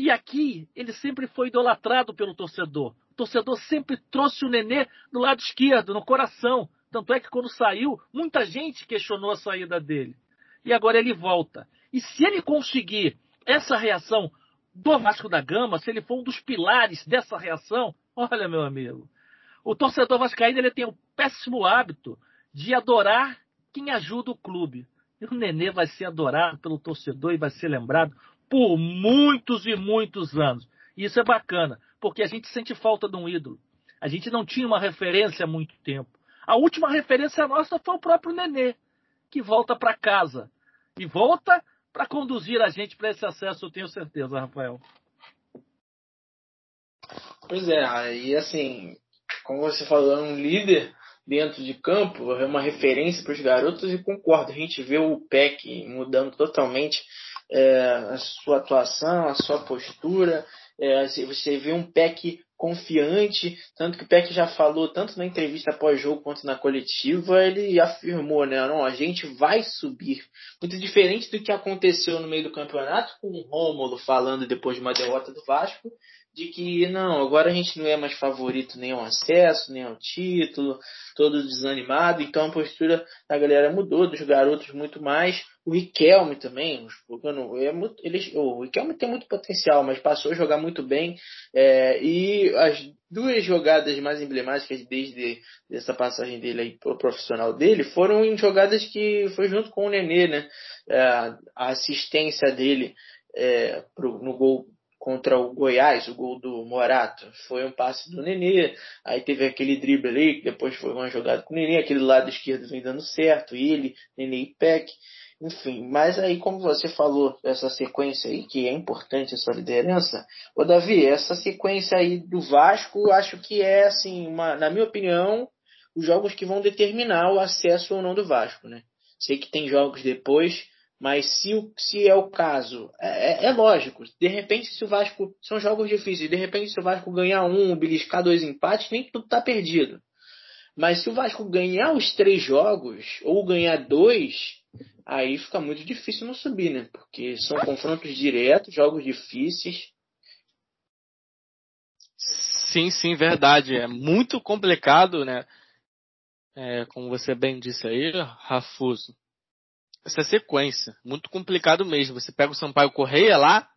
E aqui ele sempre foi idolatrado pelo torcedor. O torcedor sempre trouxe o Nenê do lado esquerdo, no coração. Tanto é que quando saiu, muita gente questionou a saída dele. E agora ele volta. E se ele conseguir essa reação do Vasco da Gama, se ele for um dos pilares dessa reação, olha, meu amigo, o torcedor vascaíno ele tem o péssimo hábito de adorar quem ajuda o clube. E o Nenê vai ser adorado pelo torcedor e vai ser lembrado por muitos e muitos anos. E isso é bacana, porque a gente sente falta de um ídolo. A gente não tinha uma referência há muito tempo. A última referência nossa foi o próprio Nenê, que volta para casa. E volta para conduzir a gente para esse acesso, eu tenho certeza, Rafael. Pois é, e assim, como você falou, é um líder dentro de campo, é uma referência para os garotos e concordo, a gente vê o PEC mudando totalmente é, a sua atuação, a sua postura, é, você vê um PEC confiante, tanto que o Peck já falou, tanto na entrevista pós-jogo quanto na coletiva, ele afirmou, né, não, a gente vai subir. Muito diferente do que aconteceu no meio do campeonato, com o Rômulo falando depois de uma derrota do Vasco, de que não, agora a gente não é mais favorito nem ao acesso, nem ao título, todo desanimado, então a postura da galera mudou, dos garotos muito mais. O Riquelme também, é muito, ele, o Riquelme tem muito potencial, mas passou a jogar muito bem. É, e as duas jogadas mais emblemáticas desde essa passagem dele aí pro profissional dele foram em jogadas que foi junto com o Nenê, né? É, a assistência dele é, pro, no gol contra o Goiás, o gol do Morato, foi um passe do Nenê, aí teve aquele drible ali, depois foi uma jogada com o Nenê, aquele lado esquerdo vem dando certo, ele, Nenê e Peck, enfim, mas aí como você falou, essa sequência aí, que é importante essa liderança, ô Davi, essa sequência aí do Vasco, acho que é assim, uma, na minha opinião, os jogos que vão determinar o acesso ou não do Vasco, né? Sei que tem jogos depois, mas se, se é o caso, é, é, é, lógico. De repente, se o Vasco. São jogos difíceis. De repente, se o Vasco ganhar um, beliscar dois empates, nem tudo está perdido. Mas se o Vasco ganhar os três jogos, ou ganhar dois, aí fica muito difícil não subir, né? Porque são confrontos diretos, jogos difíceis. Sim, sim, verdade. É muito complicado, né? É, como você bem disse aí, Rafuso essa sequência. Muito complicado mesmo. Você pega o Sampaio Correia lá,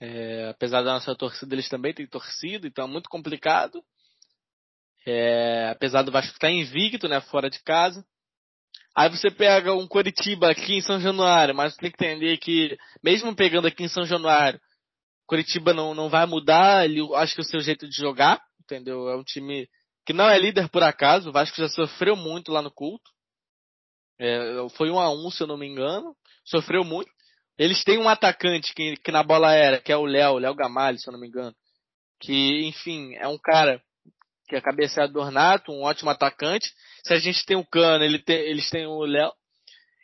é, apesar da nossa torcida, eles também têm torcida, então é muito complicado. É, apesar do Vasco estar invicto, né, fora de casa. Aí você pega um Coritiba aqui em São Januário, mas tem que entender que, mesmo pegando aqui em São Januário, Curitiba não, não vai mudar, ele, acho que o seu jeito de jogar, entendeu? É um time que não é líder por acaso, o Vasco já sofreu muito lá no culto. É, foi um a um, se eu não me engano. Sofreu muito. Eles têm um atacante que, que na bola era, que é o Léo, Léo Gamalho, se eu não me engano. Que, enfim, é um cara que é cabeceado do Ornato, um ótimo atacante. Se a gente tem o Cano, ele tem, eles têm o Léo.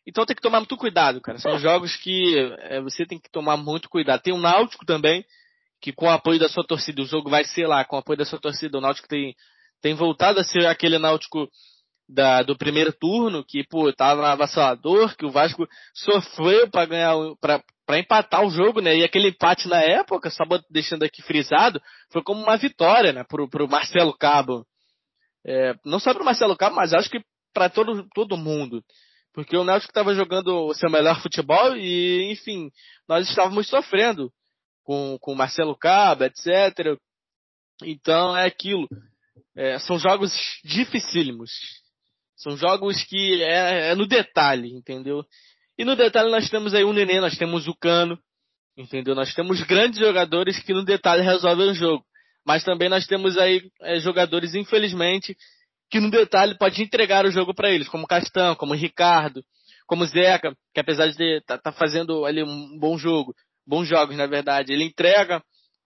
Então tem que tomar muito cuidado, cara. São jogos que é, você tem que tomar muito cuidado. Tem o Náutico também, que com o apoio da sua torcida, o jogo vai ser lá, com o apoio da sua torcida, o Náutico tem, tem voltado a ser aquele Náutico da, do primeiro turno, que, pô, tava avassalador, que o Vasco sofreu para ganhar, para empatar o jogo, né? E aquele empate na época, só deixando aqui frisado, foi como uma vitória, né, pro, pro Marcelo Cabo. É, não só pro Marcelo Cabo, mas acho que para todo, todo mundo. Porque o Náutico estava jogando o seu melhor futebol e, enfim, nós estávamos sofrendo com, com o Marcelo Cabo, etc. Então é aquilo. É, são jogos dificílimos. São jogos que é, é, no detalhe, entendeu? E no detalhe nós temos aí o Nenê, nós temos o Cano, entendeu? Nós temos grandes jogadores que no detalhe resolvem o jogo. Mas também nós temos aí é, jogadores, infelizmente, que no detalhe pode entregar o jogo para eles, como Castão, como Ricardo, como Zeca, que apesar de tá, tá fazendo ali um bom jogo, bons jogos na verdade, ele entrega,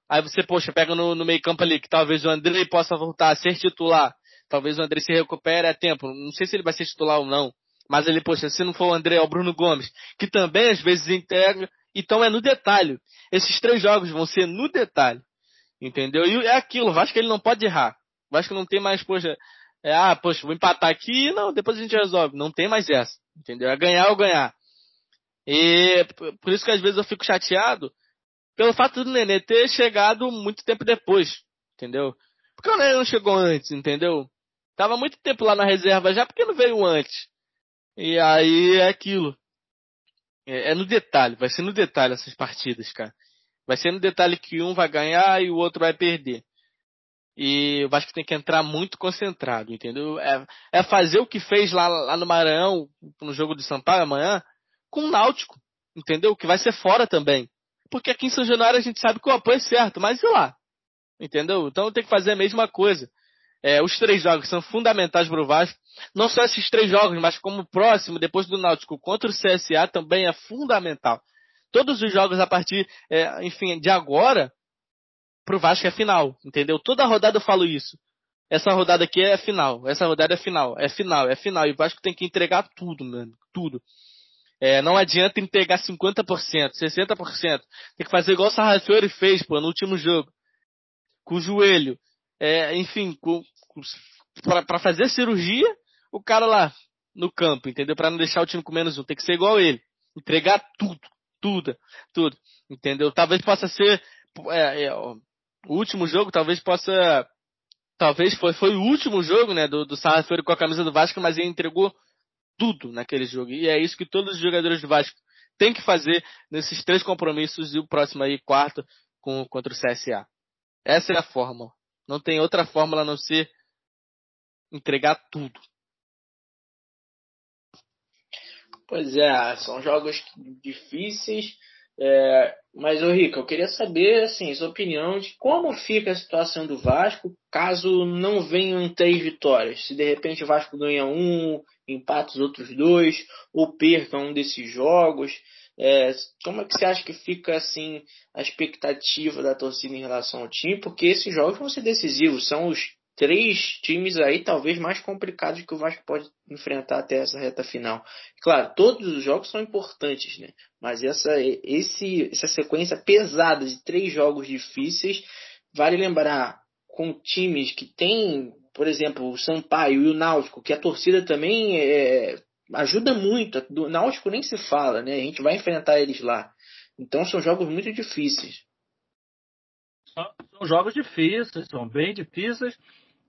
aí você, poxa, pega no, no meio campo ali, que talvez o André possa voltar a ser titular, talvez o André se recupere a tempo, não sei se ele vai ser titular ou não, mas ele, poxa, se não for o André, é o Bruno Gomes, que também às vezes entrega, então é no detalhe. Esses três jogos vão ser no detalhe. Entendeu? E é aquilo, o Vasco ele não pode errar. O Vasco não tem mais, poxa, é, ah, poxa, vou empatar aqui, não, depois a gente resolve. Não tem mais essa, entendeu? É ganhar ou ganhar. E por isso que às vezes eu fico chateado pelo fato do Nenê ter chegado muito tempo depois, entendeu? Porque o Nenê não chegou antes, entendeu? Tava muito tempo lá na reserva já, porque não veio antes. E aí é aquilo. É, é no detalhe, vai ser no detalhe essas partidas, cara. Vai ser no detalhe que um vai ganhar e o outro vai perder. E o Vasco tem que entrar muito concentrado, entendeu? É, é fazer o que fez lá, lá no Maranhão, no jogo de Sampaio amanhã, com o Náutico, entendeu? Que vai ser fora também. Porque aqui em São Januário a gente sabe que o apoio é certo, mas e lá? Entendeu? Então tem que fazer a mesma coisa. É, os três jogos são fundamentais para o Vasco. Não só esses três jogos, mas como o próximo, depois do Náutico, contra o CSA, também é fundamental. Todos os jogos a partir, é, enfim, de agora, pro Vasco é final, entendeu? Toda rodada eu falo isso. Essa rodada aqui é final, essa rodada é final, é final, é final. E o Vasco tem que entregar tudo, mano, tudo. É, não adianta entregar 50%, 60%. Tem que fazer igual o Sarrafiori fez, pô, no último jogo. Com o joelho. É, enfim, para fazer cirurgia, o cara lá no campo, entendeu? Para não deixar o time com menos um. Tem que ser igual ele. Entregar tudo, tudo, tudo. Entendeu? Talvez possa ser é, é, o último jogo talvez possa. Talvez foi, foi o último jogo, né, do, do Sarrafiori com a camisa do Vasco, mas ele entregou tudo naquele jogo. E é isso que todos os jogadores do Vasco têm que fazer nesses três compromissos e o próximo aí, quarto, com, contra o CSA. Essa é a fórmula. Não tem outra fórmula a não ser entregar tudo. Pois é, são jogos difíceis é, mas, ô Rica, eu queria saber, assim, sua opinião de como fica a situação do Vasco caso não venham três vitórias. Se de repente o Vasco ganha um, empata os outros dois, ou perca um desses jogos. É, como é que você acha que fica, assim, a expectativa da torcida em relação ao time? Porque esses jogos vão ser decisivos, são os três times aí talvez mais complicados que o Vasco pode enfrentar até essa reta final. Claro, todos os jogos são importantes, né? Mas essa, esse, essa sequência pesada de três jogos difíceis, vale lembrar com times que tem, por exemplo, o Sampaio e o Náutico, que a torcida também é, ajuda muito. Do Náutico nem se fala, né? A gente vai enfrentar eles lá. Então são jogos muito difíceis. São jogos difíceis, são bem difíceis.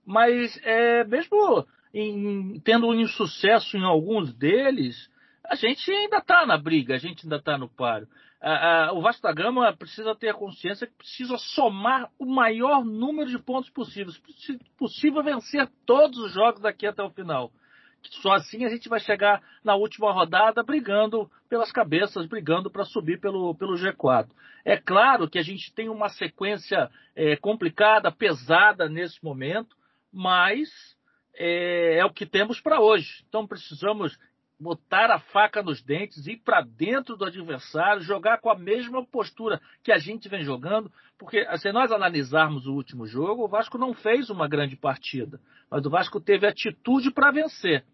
Mas é, mesmo em, tendo um sucesso em alguns deles, a gente ainda está na briga, a gente ainda está no páreo. A, a, o Vasco da Gama precisa ter a consciência que precisa somar o maior número de pontos possíveis. Se possível vencer todos os jogos daqui até o final. Só assim a gente vai chegar na última rodada brigando pelas cabeças, brigando para subir pelo, pelo G4. É claro que a gente tem uma sequência é, complicada, pesada nesse momento, mas é, é o que temos para hoje. Então precisamos botar a faca nos dentes, ir para dentro do adversário, jogar com a mesma postura que a gente vem jogando, porque se nós analisarmos o último jogo, o Vasco não fez uma grande partida, mas o Vasco teve atitude para vencer.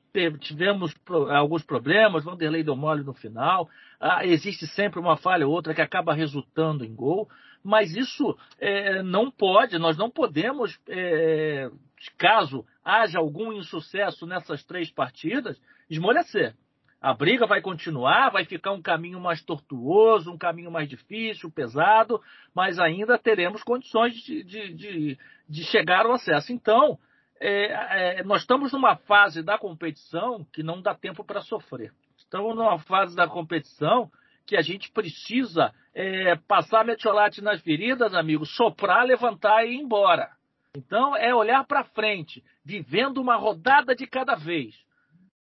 Tivemos alguns problemas, Vanderlei deu mole no final, ah, existe sempre uma falha ou outra que acaba resultando em gol, mas isso é, não pode, nós não podemos, é, caso haja algum insucesso nessas três partidas, esmorecer. A briga vai continuar, vai ficar um caminho mais tortuoso, um caminho mais difícil, pesado, mas ainda teremos condições de, de, de, de chegar ao acesso. Então, é, é, nós estamos numa fase da competição que não dá tempo para sofrer. Estamos numa fase da competição que a gente precisa é, passar metiolate nas feridas, amigos, soprar, levantar e ir embora. Então, é olhar para frente, vivendo uma rodada de cada vez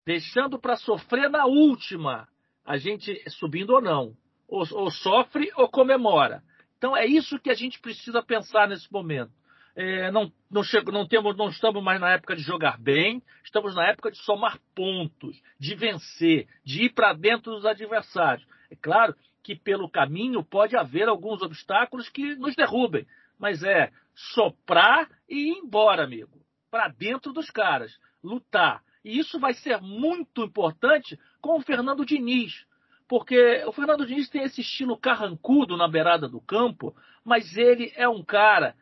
deixando para sofrer na última, a gente subindo ou não. Ou, ou, sofre ou comemora. Então é isso que a gente precisa pensar nesse momento. É, não, não, chego, não, temos, não estamos mais na época de jogar bem, estamos na época de somar pontos, de vencer, de ir para dentro dos adversários. É claro que pelo caminho pode haver alguns obstáculos que nos derrubem, mas é soprar e ir embora, amigo. Para dentro dos caras, lutar. E isso vai ser muito importante com o Fernando Diniz. Porque o Fernando Diniz tem esse estilo carrancudo na beirada do campo, mas ele é um cara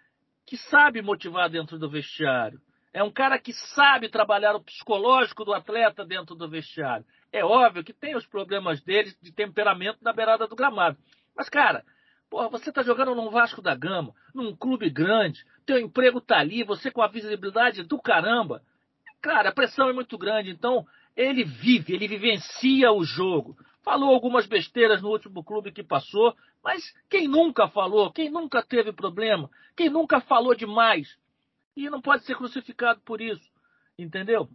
que sabe motivar dentro do vestiário. É um cara que sabe trabalhar o psicológico do atleta dentro do vestiário. É óbvio que tem os problemas dele de temperamento na beirada do gramado. Mas, cara, porra, você está jogando num Vasco da Gama, num clube grande, teu emprego tá ali, você com a visibilidade do caramba. Cara, a pressão é muito grande, então ele vive, ele vivencia o jogo. Falou algumas besteiras no último clube que passou, mas quem nunca falou, quem nunca teve problema, quem nunca falou demais? E não pode ser crucificado por isso, entendeu?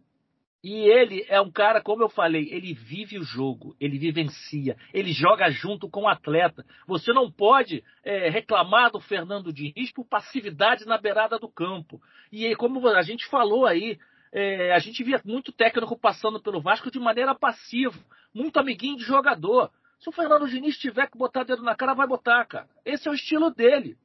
E ele é um cara, como eu falei, ele vive o jogo, ele vivencia, ele joga junto com o atleta. Você não pode é, reclamar do Fernando Diniz por passividade na beirada do campo. E como a gente falou aí, é, a gente via muito técnico passando pelo Vasco de maneira passiva, muito amiguinho de jogador. Se o Fernando Diniz tiver que botar dedo na cara, vai botar, cara. Esse é o estilo dele.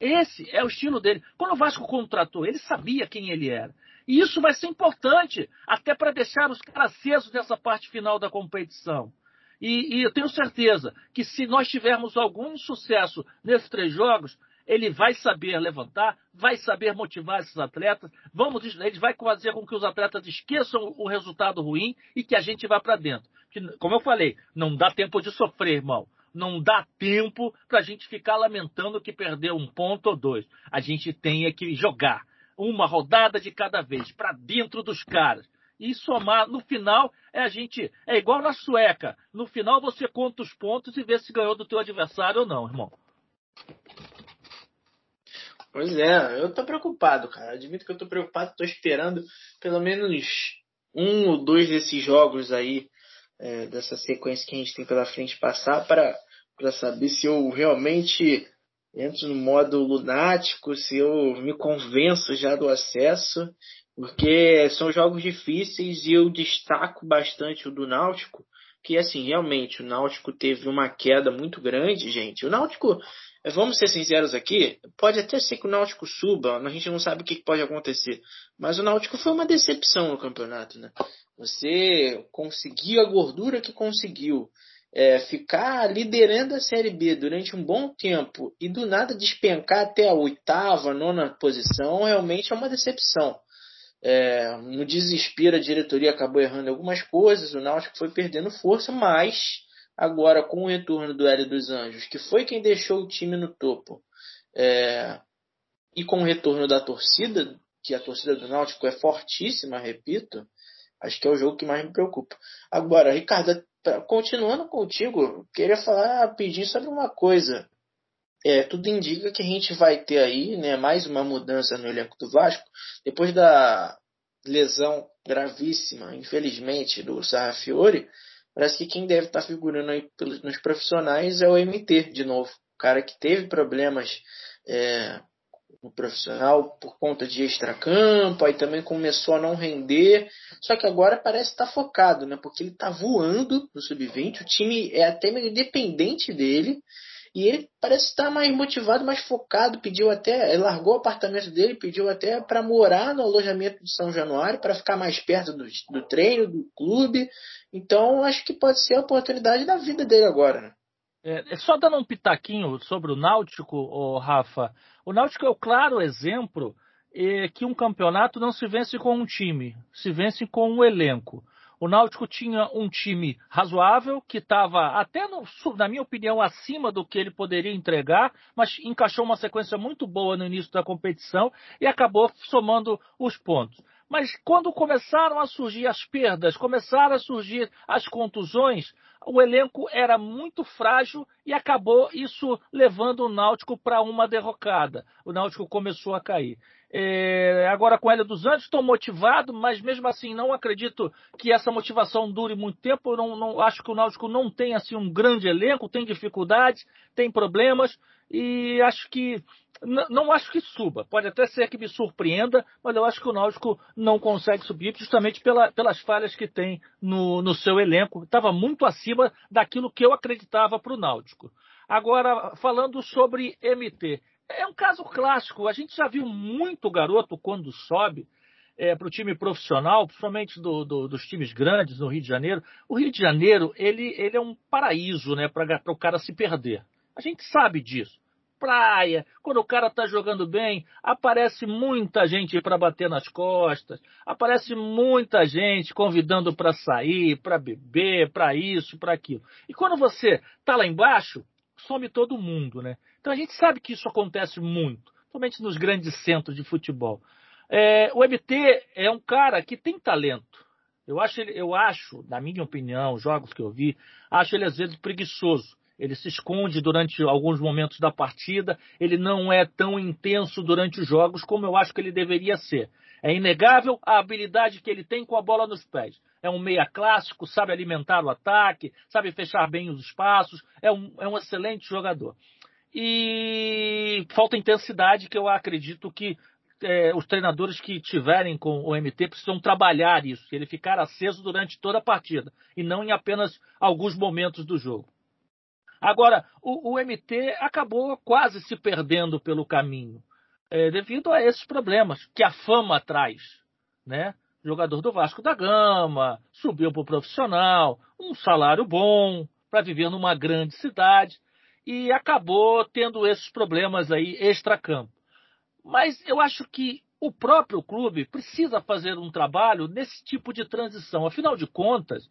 Esse é o estilo dele. Quando o Vasco contratou, ele sabia quem ele era. E isso vai ser importante, até para deixar os caras acesos nessa parte final da competição. E, e, eu tenho certeza que se nós tivermos algum sucesso nesses três jogos, ele vai saber levantar, vai saber motivar esses atletas, vamos, ele vai fazer com que os atletas esqueçam o resultado ruim e que a gente vá para dentro. Como eu falei, não dá tempo de sofrer, irmão. Não dá tempo para a gente ficar lamentando que perdeu um ponto ou dois. A gente tem é que jogar uma rodada de cada vez para dentro dos caras e somar. No final, é a gente. É igual na sueca. No final, você conta os pontos e vê se ganhou do teu adversário ou não, irmão. Pois é, eu tô preocupado, cara. Admito que eu tô preocupado, tô esperando pelo menos um ou dois desses jogos aí, é, dessa sequência que a gente tem pela frente passar para saber se eu realmente entro no modo lunático, se eu me convenço já do acesso, porque são jogos difíceis e eu destaco bastante o do Náutico, que assim, realmente o Náutico teve uma queda muito grande, gente. O Náutico Vamos ser sinceros aqui, pode até ser que o Náutico suba, a gente não sabe o que pode acontecer. Mas o Náutico foi uma decepção no campeonato, né? Você conseguiu a gordura que conseguiu, é, ficar liderando a Série B durante um bom tempo e do nada despencar até a oitava, nona posição, realmente é uma decepção. É, no desespero, a diretoria acabou errando algumas coisas, o Náutico foi perdendo força, mas Agora, com o retorno do Hélio dos Anjos, que foi quem deixou o time no topo, é, e com o retorno da torcida, que a torcida do Náutico é fortíssima, repito, acho que é o jogo que mais me preocupa. Agora, Ricardo, continuando contigo, queria falar rapidinho sobre uma coisa. É, tudo indica que a gente vai ter aí né, mais uma mudança no elenco do Vasco. Depois da lesão gravíssima, infelizmente, do Sarrafiore, parece que quem deve estar figurando aí nos profissionais é o MT, de novo. O cara que teve problemas é, no profissional por conta de extracampo, aí também começou a não render. Só que agora parece estar focado, né? Porque ele está voando no sub-20, o time é até meio dependente dele. E ele parece estar mais motivado, mais focado. Pediu até, largou o apartamento dele, pediu até para morar no alojamento de São Januário, para ficar mais perto do, do treino, do clube. Então, acho que pode ser a oportunidade da vida dele agora. Né? É, é, só dando um pitaquinho sobre o Náutico, oh, Rafa. O Náutico é o claro exemplo é, que um campeonato não se vence com um time, se vence com um elenco. O Náutico tinha um time razoável, que estava até, no, na minha opinião, acima do que ele poderia entregar, mas encaixou uma sequência muito boa no início da competição e acabou somando os pontos. Mas quando começaram a surgir as perdas, começaram a surgir as contusões, o elenco era muito frágil e acabou isso levando o Náutico para uma derrocada. O Náutico começou a cair. É, agora com Hélio dos Anjos estou motivado, mas mesmo assim não acredito que essa motivação dure muito tempo. Não, não, acho que o Náutico não tem assim um grande elenco, tem dificuldades, tem problemas e acho que não acho que suba. Pode até ser que me surpreenda, mas eu acho que o Náutico não consegue subir justamente pela, pelas falhas que tem no, no seu elenco. Estava muito acima daquilo que eu acreditava para o Náutico. Agora, falando sobre MT, é um caso clássico. A gente já viu muito garoto quando sobe é, para o time profissional, principalmente do, do, dos times grandes no Rio de Janeiro. O Rio de Janeiro ele, ele é um paraíso né, para o cara se perder. A gente sabe disso. Praia, quando o cara está jogando bem, aparece muita gente para bater nas costas, aparece muita gente convidando para sair, para beber, para isso, para aquilo. E quando você está lá embaixo, some todo mundo, né? Então a gente sabe que isso acontece muito, somente nos grandes centros de futebol. É, o MT é um cara que tem talento. Eu acho, eu acho, na minha opinião, jogos que eu vi, acho ele às vezes preguiçoso. Ele se esconde durante alguns momentos da partida, ele não é tão intenso durante os jogos como eu acho que ele deveria ser. É inegável a habilidade que ele tem com a bola nos pés. É um meia clássico, sabe alimentar o ataque, sabe fechar bem os espaços, é um, é um excelente jogador e falta intensidade que eu acredito que é, os treinadores que tiverem com o MT precisam trabalhar isso, ele ficar aceso durante toda a partida e não em apenas alguns momentos do jogo. Agora, o, o MT acabou quase se perdendo pelo caminho é, devido a esses problemas que a fama traz, né? Jogador do Vasco da Gama, subiu para o profissional, um salário bom para viver numa grande cidade e acabou tendo esses problemas aí extra-campo. Mas eu acho que o próprio clube precisa fazer um trabalho nesse tipo de transição. Afinal de contas,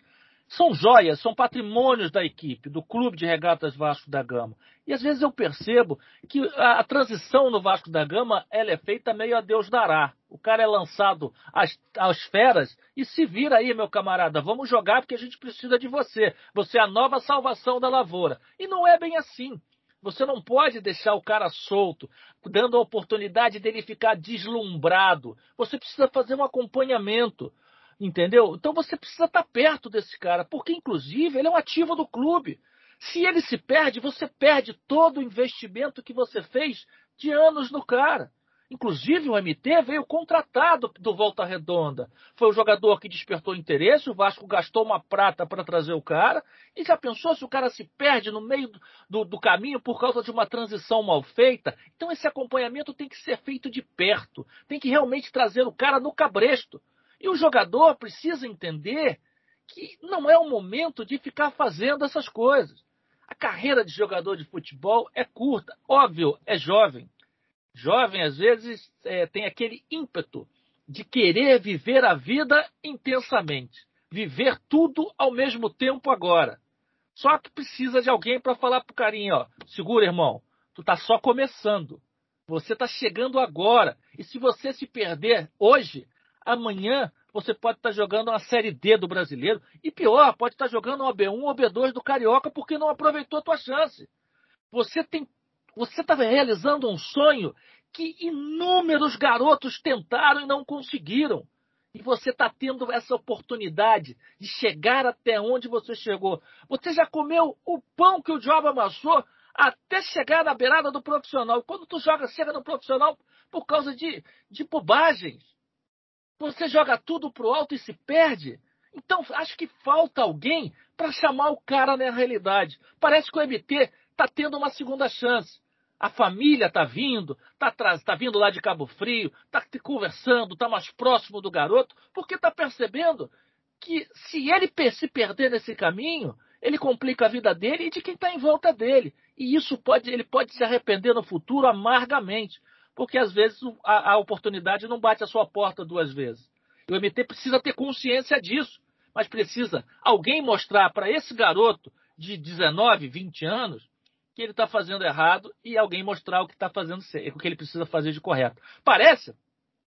são joias, são patrimônios da equipe, do Clube de Regatas Vasco da Gama. E às vezes eu percebo que a, a transição no Vasco da Gama ela é feita meio a Deus dará. O cara é lançado às, às feras e se vira aí, meu camarada, vamos jogar porque a gente precisa de você. Você é a nova salvação da lavoura. E não é bem assim. Você não pode deixar o cara solto, dando a oportunidade dele ficar deslumbrado. Você precisa fazer um acompanhamento. Entendeu? Então você precisa estar perto desse cara, porque inclusive ele é um ativo do clube. Se ele se perde, você perde todo o investimento que você fez de anos no cara. Inclusive o MT veio contratado do Volta Redonda. Foi o jogador que despertou interesse, o Vasco gastou uma prata para trazer o cara. E já pensou se o cara se perde no meio do, do, caminho por causa de uma transição mal feita? Então esse acompanhamento tem que ser feito de perto. Tem que realmente trazer o cara no cabresto. E o jogador precisa entender que não é o momento de ficar fazendo essas coisas. A carreira de jogador de futebol é curta, óbvio, é jovem. Jovem, às vezes, é, tem aquele ímpeto de querer viver a vida intensamente, viver tudo ao mesmo tempo agora. Só que precisa de alguém para falar pro carinha, ó, segura, irmão, tu tá só começando. Você tá chegando agora. E se você se perder hoje, Amanhã você pode estar jogando uma Série D do brasileiro. E pior, pode estar jogando uma B1 ou B2 do Carioca porque não aproveitou a tua chance. Você tem. Você está realizando um sonho que inúmeros garotos tentaram e não conseguiram. E você está tendo essa oportunidade de chegar até onde você chegou. Você já comeu o pão que o Job amassou até chegar na beirada do profissional. Quando tu joga, chega no profissional por causa de, de bobagens. Você joga tudo pro alto e se perde. Então, acho que falta alguém para chamar o cara na realidade. Parece que o MT está tendo uma segunda chance. A família está vindo, está tá vindo lá de Cabo Frio, está conversando, está mais próximo do garoto, porque está percebendo que se ele se perder nesse caminho, ele complica a vida dele e de quem está em volta dele. E isso pode, ele pode se arrepender no futuro amargamente, porque às vezes a, a oportunidade não bate a sua porta duas vezes. E o MT precisa ter consciência disso, mas precisa alguém mostrar para esse garoto de 19, 20 anos que ele está fazendo errado e alguém mostrar o que está fazendo o que ele precisa fazer de correto. Parece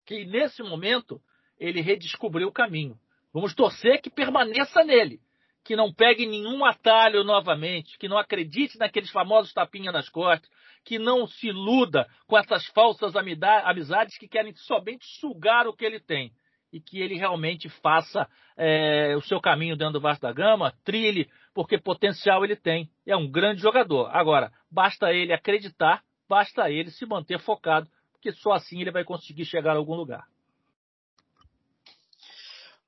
que nesse momento ele redescobriu o caminho. Vamos torcer que permaneça nele, que não pegue nenhum atalho novamente, que não acredite naqueles famosos tapinhas nas costas, que não se iluda com essas falsas amizades que querem somente sugar o que ele tem e que ele realmente faça é, o seu caminho dentro do Vasco da Gama, trilhe, porque potencial ele tem. É um grande jogador. Agora, basta ele acreditar, basta ele se manter focado, porque só assim ele vai conseguir chegar a algum lugar.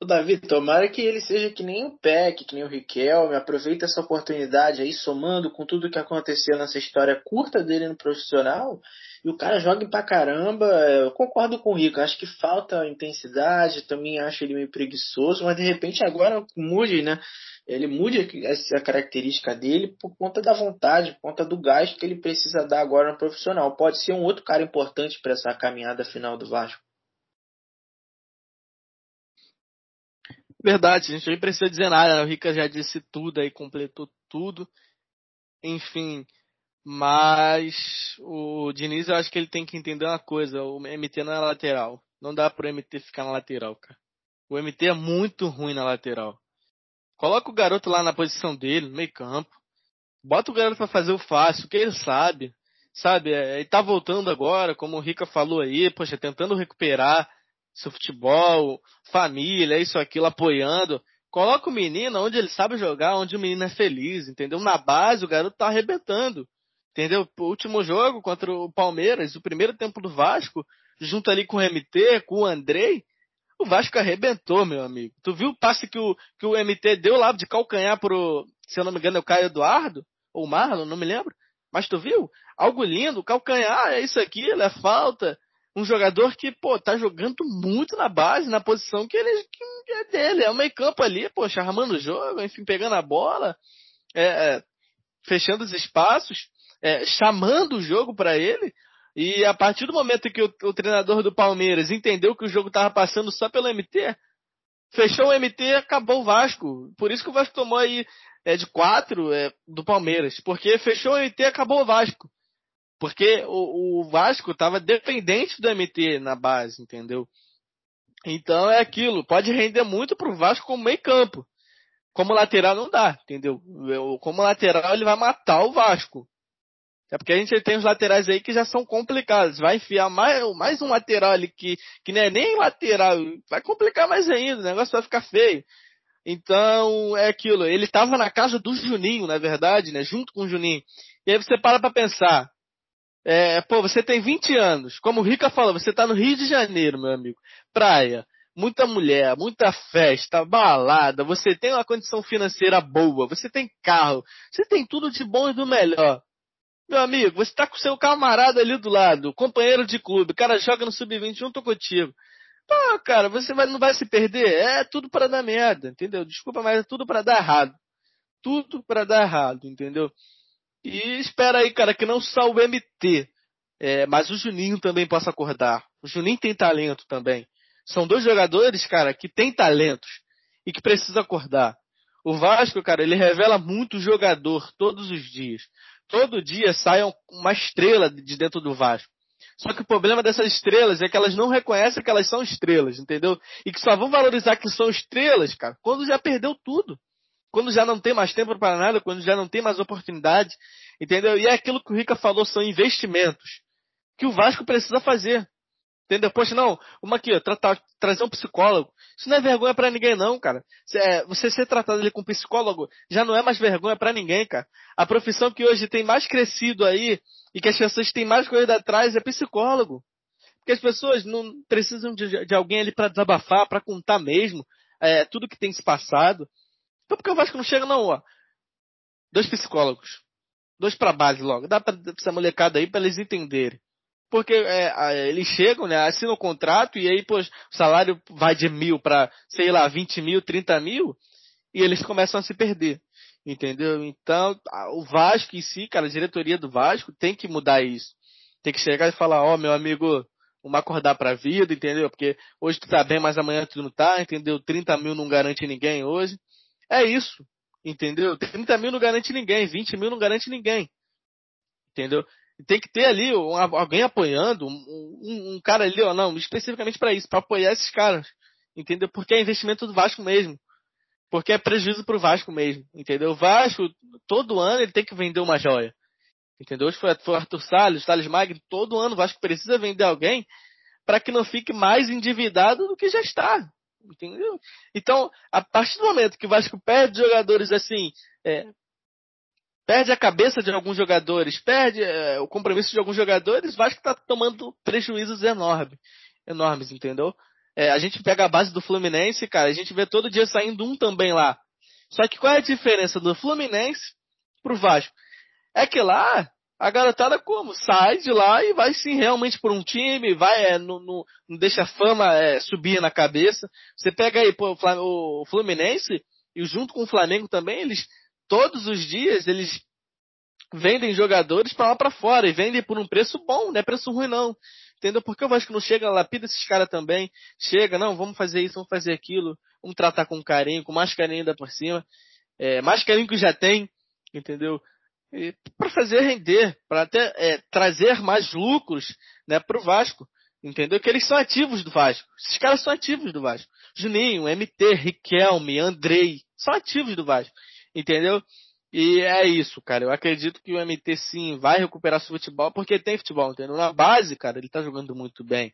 O Davi, tomara que ele seja que nem o Peck, que nem o Riquelme, aproveita essa oportunidade aí, somando com tudo que aconteceu nessa história curta dele no profissional, e o cara joga pra caramba. Eu concordo com o Rico, acho que falta intensidade, também acho ele meio preguiçoso, mas de repente agora mude, né? Ele mude essa característica dele por conta da vontade, por conta do gás que ele precisa dar agora no profissional. Pode ser um outro cara importante para essa caminhada final do Vasco. Verdade, a gente nem precisa dizer nada, o Rica já disse tudo aí, completou tudo. Enfim, mas o Diniz, eu acho que ele tem que entender uma coisa: o MT não é lateral. Não dá pro MT ficar na lateral, cara. O MT é muito ruim na lateral. Coloca o garoto lá na posição dele, no meio campo. Bota o garoto para fazer o fácil, que ele sabe. Sabe, é, ele tá voltando agora, como o Rica falou aí, poxa, tentando recuperar seu futebol, família, isso, aquilo, apoiando. Coloca o menino onde ele sabe jogar, onde o menino é feliz, entendeu? Na base, o garoto tá arrebentando. Entendeu? O último jogo contra o Palmeiras, o primeiro tempo do Vasco, junto ali com o MT, com o Andrei, o Vasco arrebentou, meu amigo. Tu viu o passe que o, que o MT deu lá de calcanhar pro, se eu não me engano, é o Caio Eduardo? Ou Marlon, não me lembro. Mas tu viu? Algo lindo, calcanhar, é isso aqui, é falta. Um jogador que, pô, tá jogando muito na base, na posição que ele que é dele. É o meio campo ali, pô, armando o jogo, enfim, pegando a bola, é, é, fechando os espaços é, chamando o jogo para ele. E a partir do momento que o, o, treinador do Palmeiras entendeu que o jogo estava passando só pelo MT, fechou o MT acabou o Vasco. Por isso que o Vasco tomou aí é, de quatro é, do Palmeiras. Porque fechou o MT acabou o Vasco. Porque o, o Vasco estava dependente do MT na base, entendeu? Então é aquilo. Pode render muito pro Vasco como meio campo. Como lateral não dá, entendeu? Como lateral ele vai matar o Vasco. É porque a gente tem os laterais aí que já são complicados. Vai enfiar mais, mais um lateral ali que, que não é nem lateral. Vai complicar mais ainda. O negócio vai ficar feio. Então, é aquilo. Ele estava na casa do Juninho, na verdade, né? Junto com o Juninho. E aí você para pra pensar. É, pô, você tem 20 anos. Como o Rica falou, você tá no Rio de Janeiro, meu amigo. Praia. Muita mulher, muita festa, balada. Você tem uma condição financeira boa. Você tem carro. Você tem tudo de bom e do melhor. Meu amigo, você tá com seu camarada ali do lado, companheiro de clube, o cara joga no sub-20 junto contigo. Pô, cara, você vai, não vai se perder? É tudo para dar merda, entendeu? Desculpa, mas é tudo para dar errado. Tudo para dar errado, entendeu? E espera aí, cara, que não só o MT, é, mas o Juninho também possa acordar. O Juninho tem talento também. São dois jogadores, cara, que têm talentos e que precisam acordar. O Vasco, cara, ele revela muito jogador todos os dias todo dia saiam uma estrela de dentro do Vasco. Só que o problema dessas estrelas é que elas não reconhecem que elas são estrelas, entendeu? E que só vão valorizar que são estrelas, cara, quando já perdeu tudo. Quando já não tem mais tempo para nada, quando já não tem mais oportunidade, entendeu? E é aquilo que o Rica falou, são investimentos que o Vasco precisa fazer. Entendeu? Poxa, não, uma aqui, ó, tratar, trazer um psicólogo. Isso não é vergonha para ninguém, não, cara. É, você ser tratado ali com um psicólogo já não é mais vergonha para ninguém, cara. A profissão que hoje tem mais crescido aí e que as pessoas têm mais corrido atrás é psicólogo. Porque as pessoas não precisam de, de alguém ali para desabafar, para contar mesmo é, tudo que tem se passado. Então por que o Vasco não chega, não, ó? Dois psicólogos. Dois para base logo. Dá pra essa molecada aí para eles entenderem. Porque é, eles chegam, né, assinam o contrato e aí, pô, o salário vai de mil para, sei lá, 20 mil, 30 mil, e eles começam a se perder. Entendeu? Então, o Vasco em si, cara, a diretoria do Vasco tem que mudar isso. Tem que chegar e falar, ó, oh, meu amigo, vamos acordar pra vida, entendeu? Porque hoje tu tá bem, mas amanhã tu não tá, entendeu? 30 mil não garante ninguém hoje. É isso, entendeu? 30 mil não garante ninguém, 20 mil não garante ninguém. Entendeu? tem que ter ali um, alguém apoiando, um, um, cara ali, ó, não, especificamente para isso, para apoiar esses caras, entendeu? Porque é investimento do Vasco mesmo. Porque é prejuízo pro Vasco mesmo, entendeu? O Vasco, todo ano, ele tem que vender uma joia. Entendeu? Hoje foi, foi Arthur Salles, Thales Magno, todo ano o Vasco precisa vender alguém para que não fique mais endividado do que já está. Entendeu? Então, a partir do momento que o Vasco perde jogadores assim, é, perde a cabeça de alguns jogadores, perde é, o compromisso de alguns jogadores, Vasco está tomando prejuízos enormes, enormes, entendeu? É, a gente pega a base do Fluminense, cara, a gente vê todo dia saindo um também lá. Só que qual é a diferença do Fluminense pro Vasco? É que lá a garotada como? Sai de lá e vai sim realmente por um time, vai, é, no, no, não deixa a fama é, subir na cabeça. Você pega aí pô, o Fluminense e junto com o Flamengo também, eles todos os dias eles vendem jogadores para lá para fora e vendem por um preço bom, não é preço ruim não. Entendeu? Porque o Vasco não chega, lapida esses caras também. Chega, não, vamos fazer isso, vamos fazer aquilo. Vamos tratar com carinho, com mais carinho ainda por cima. É, mais carinho que já tem, entendeu? Para fazer render, para até é, trazer mais lucros né, para o Vasco. Entendeu? Que eles são ativos do Vasco. Esses caras são ativos do Vasco. Juninho, MT, Riquelme, Andrei, são ativos do Vasco. Entendeu? E é isso, cara. Eu acredito que o MT sim vai recuperar seu futebol, porque tem futebol, entendeu? Na base, cara, ele tá jogando muito bem,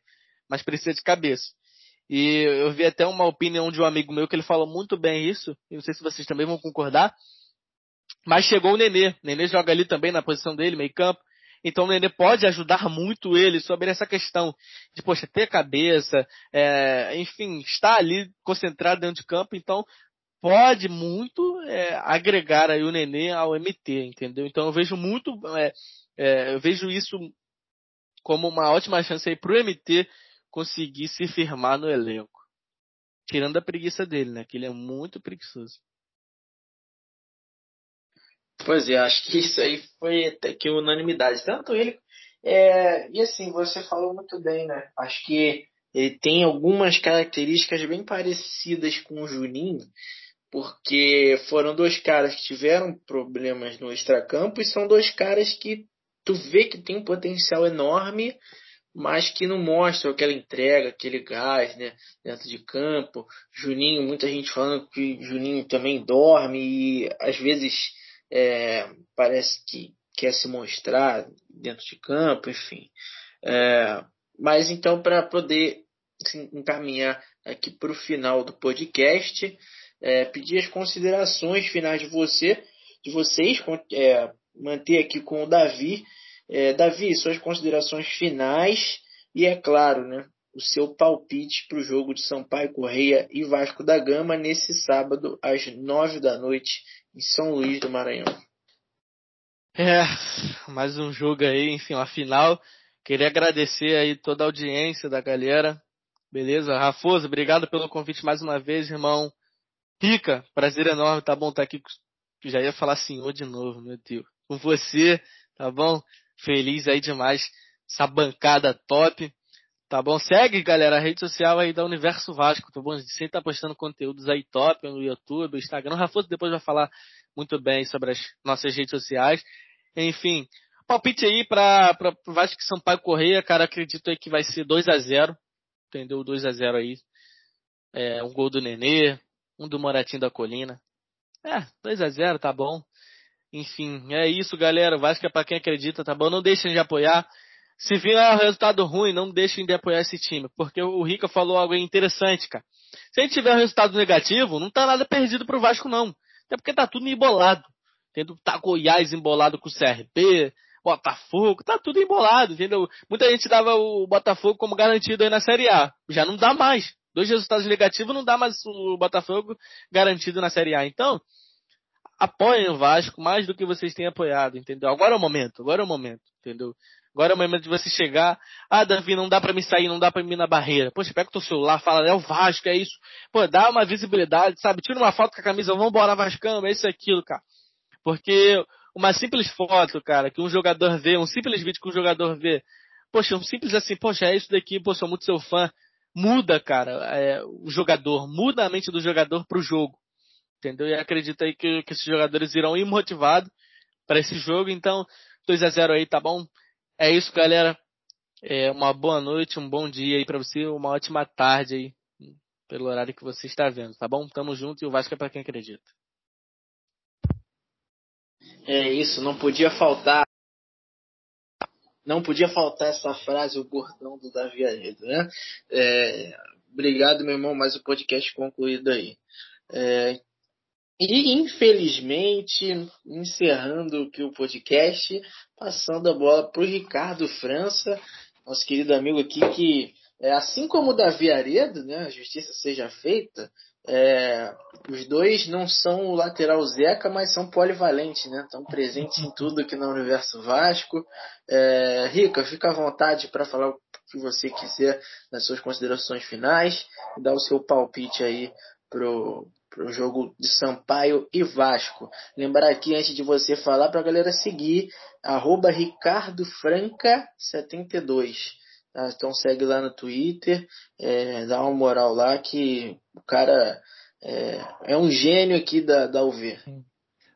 mas precisa de cabeça. E eu vi até uma opinião de um amigo meu que ele falou muito bem isso, e não sei se vocês também vão concordar, mas chegou o Nenê. Nenê joga ali também na posição dele, meio campo. Então o Nenê pode ajudar muito ele sobre essa questão de, poxa, ter cabeça, é, enfim, estar ali concentrado dentro de campo. Então pode muito é, agregar aí o Nenê ao MT, entendeu? Então eu vejo muito, é, é, eu vejo isso como uma ótima chance aí pro MT conseguir se firmar no elenco. Tirando a preguiça dele, né? Que ele é muito preguiçoso. Pois é, acho que isso aí foi até que unanimidade. Tanto ele. É, e assim, você falou muito bem, né? Acho que ele tem algumas características bem parecidas com o Juninho, porque foram dois caras que tiveram problemas no extracampo e são dois caras que tu vê que tem um potencial enorme, mas que não mostram aquela entrega, aquele gás, né, dentro de campo. Juninho, muita gente falando que Juninho também dorme e às vezes é, parece que quer se mostrar dentro de campo, enfim. É, mas então, para poder encaminhar aqui para o final do podcast, é, pedir as considerações finais de você, de vocês, é, manter aqui com o Davi. É, Davi, suas considerações finais e, é claro, né, o seu palpite para o jogo de Sampaio Correia e Vasco da Gama nesse sábado às nove da noite em São Luís do Maranhão. É, mais um jogo aí, enfim, uma final. Queria agradecer aí toda a audiência da galera. Beleza? Rafoso, obrigado pelo convite mais uma vez, irmão. Rica, prazer enorme, tá bom tá aqui. Já ia falar senhor de novo, meu Deus. Com você, tá bom? Feliz aí demais. Essa bancada top. Tá bom? Segue, galera, a rede social aí da Universo Vasco, tá bom? A gente sempre tá postando conteúdos aí top no YouTube, no Instagram. O Rafoso depois vai falar muito bem sobre as nossas redes sociais. Enfim, palpite aí para o Vasco e Sampaio Correia, cara, acredito aí que vai ser 2 a 0 Entendeu? 2 a 0 aí. É, um gol do Nenê, um do Moratinho da Colina. É, 2 a 0 tá bom. Enfim, é isso, galera. Vasco é pra quem acredita, tá bom? Não deixem de apoiar. Se vier um resultado ruim, não deixem de apoiar esse time, porque o Rica falou algo interessante, cara. Se a gente tiver um resultado negativo, não tá nada perdido pro Vasco, não. Até porque tá tudo embolado. Entendeu? Tá Goiás embolado com o CRB, Botafogo, tá tudo embolado, entendeu? Muita gente dava o Botafogo como garantido aí na Série A. Já não dá mais. Dois resultados negativos não dá mais o Botafogo garantido na Série A. Então, apoiem o Vasco mais do que vocês têm apoiado, entendeu? Agora é o momento, agora é o momento, entendeu? Agora é o momento de você chegar. Ah, Davi, não dá para me sair, não dá para me ir na barreira. Poxa, pega o teu celular, fala, é o Vasco, é isso. Pô, dá uma visibilidade, sabe? Tira uma foto com a camisa, vamos embora Vascão, é isso e aquilo, cara. Porque uma simples foto, cara, que um jogador vê, um simples vídeo que um jogador vê, poxa, um simples assim, poxa, é isso daqui, poxa, sou muito seu fã, muda, cara, é, o jogador, muda a mente do jogador pro jogo, entendeu? E acredita aí que, que esses jogadores irão ir motivados para esse jogo, então 2 a 0 aí, tá bom? É isso, galera. É uma boa noite, um bom dia aí para você, uma ótima tarde aí, pelo horário que você está vendo, tá bom? Tamo junto e o Vasco é para quem acredita. É isso, não podia faltar. Não podia faltar essa frase, o bordão do Davi Aredo, né? É, obrigado, meu irmão, mais o um podcast concluído aí. É, e infelizmente, encerrando aqui o podcast, passando a bola para o Ricardo França, nosso querido amigo aqui, que é, assim como o Davi Aredo, né, a justiça seja feita, é, os dois não são o lateral Zeca, mas são polivalentes, né? Estão presentes em tudo aqui no Universo Vasco. É, Rica, fica à vontade para falar o que você quiser nas suas considerações finais e dar o seu palpite aí pro, pro jogo de Sampaio e Vasco. Lembrar aqui, antes de você falar, para a galera seguir, arroba Ricardo Franca 72 Tá? Então segue lá no Twitter, é, dá uma moral lá que o cara é, é um gênio aqui da, da UV.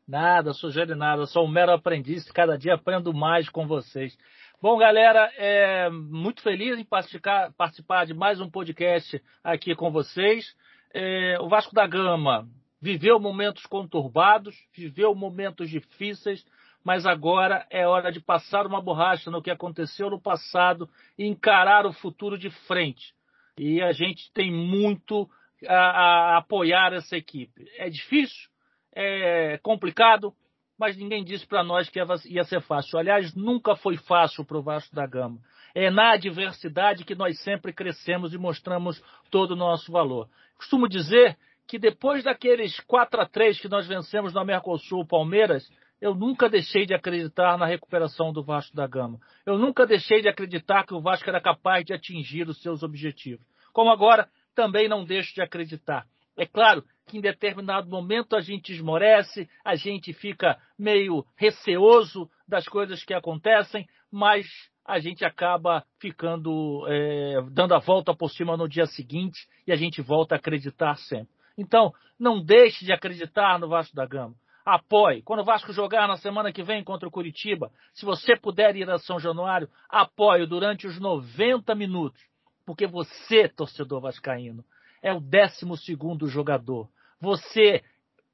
Nada, gênio nada, sou um mero aprendiz, cada dia aprendo mais com vocês. Bom, galera, é muito feliz em participar, participar de mais um podcast aqui com vocês. É, o Vasco da Gama viveu momentos conturbados, viveu momentos difíceis, mas agora é hora de passar uma borracha no que aconteceu no passado e encarar o futuro de frente. E a gente tem muito a, a apoiar essa equipe. É difícil, é complicado, mas ninguém disse para nós que ia ser fácil. Aliás, nunca foi fácil para o Vasco da Gama. É na adversidade que nós sempre crescemos e mostramos todo o nosso valor. Costumo dizer que depois daqueles 4 a 3 que nós vencemos no Mercosul Palmeiras, eu nunca deixei de acreditar na recuperação do Vasco da Gama. Eu nunca deixei de acreditar que o Vasco era capaz de atingir os seus objetivos. Como agora, também não deixo de acreditar. É claro que em determinado momento a gente esmorece, a gente fica meio receoso das coisas que acontecem, mas a gente acaba ficando é, dando a volta por cima no dia seguinte e a gente volta a acreditar sempre. Então, não deixe de acreditar no Vasco da Gama apoie. Quando o Vasco jogar na semana que vem contra o Curitiba, se você puder ir a São Januário, apoie durante os 90 minutos. Porque você, torcedor vascaíno, é o 12 jogador. Você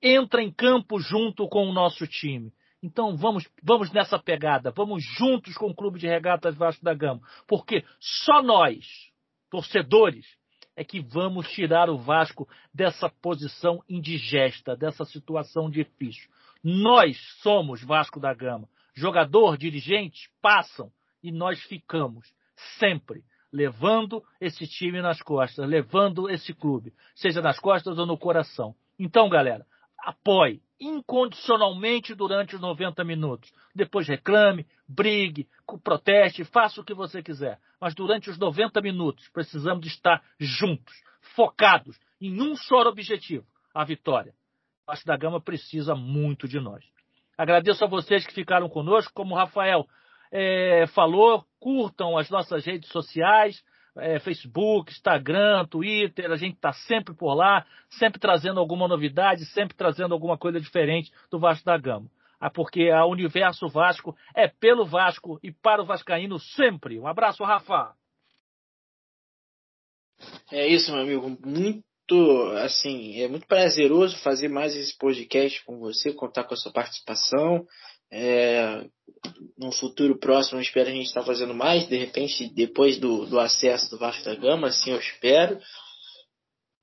entra em campo junto com o nosso time. Então vamos, vamos nessa pegada, vamos juntos com o Clube de Regatas Vasco da Gama, porque só nós, torcedores, é que vamos tirar o Vasco dessa posição indigesta, dessa situação difícil. Nós somos Vasco da Gama. Jogador, dirigentes passam e nós ficamos sempre levando esse time nas costas, levando esse clube, seja nas costas ou no coração. Então, galera, apoie incondicionalmente durante os 90 minutos. Depois reclame, brigue, proteste, faça o que você quiser. Mas durante os 90 minutos precisamos estar juntos, focados em um só objetivo, a vitória. O Vasco da Gama precisa muito de nós. Agradeço a vocês que ficaram conosco, como o Rafael é, falou, curtam as nossas redes sociais, é, Facebook, Instagram, Twitter, a gente está sempre por lá, sempre trazendo alguma novidade, sempre trazendo alguma coisa diferente do Vasco da Gama. Ah, porque a Universo Vasco é pelo Vasco e para o Vascaíno sempre. Um abraço, Rafa. É isso, meu amigo. Muito, assim, é muito prazeroso fazer mais esse podcast com você, contar com a sua participação. É, no futuro próximo, eu espero a gente estar tá fazendo mais, de repente, depois do, do acesso do Vasco da Gama, assim eu espero.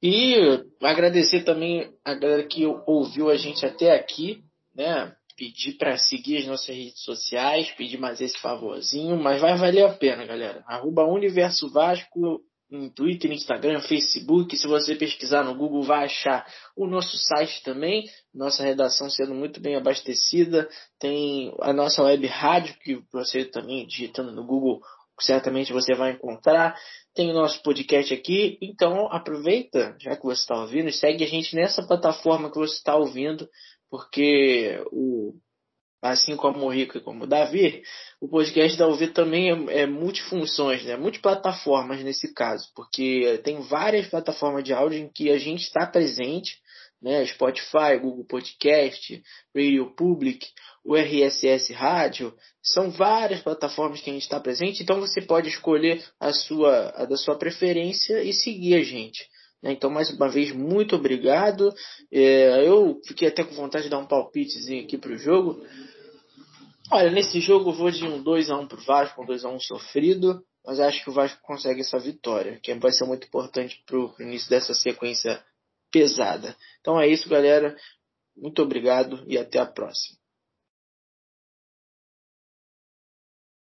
E agradecer também a galera que ouviu a gente até aqui, né? Pedir para seguir as nossas redes sociais, pedir mais esse favorzinho, mas vai valer a pena, galera. Arroba Universo Vasco em Twitter, Instagram, Facebook. Se você pesquisar no Google, vai achar o nosso site também. Nossa redação sendo muito bem abastecida. Tem a nossa web rádio, que você também digitando no Google, certamente você vai encontrar. Tem o nosso podcast aqui. Então, aproveita, já que você está ouvindo, segue a gente nessa plataforma que você está ouvindo, porque o assim como o Rico e como o Davi, o podcast da UV também é, é multifunções, né? multiplataformas nesse caso, porque tem várias plataformas de áudio em que a gente está presente, né? Spotify, Google Podcast, Radio Public, o RSS Rádio, são várias plataformas que a gente está presente, então você pode escolher a sua a da sua preferência e seguir a gente. Né? Então, mais uma vez, muito obrigado. É, eu fiquei até com vontade de dar um palpitezinho aqui para o jogo. Olha, nesse jogo eu vou de um 2x1 pro Vasco, um 2x1 sofrido, mas acho que o Vasco consegue essa vitória, que vai ser muito importante pro, início dessa sequência pesada. Então é isso, galera. Muito obrigado e até a próxima.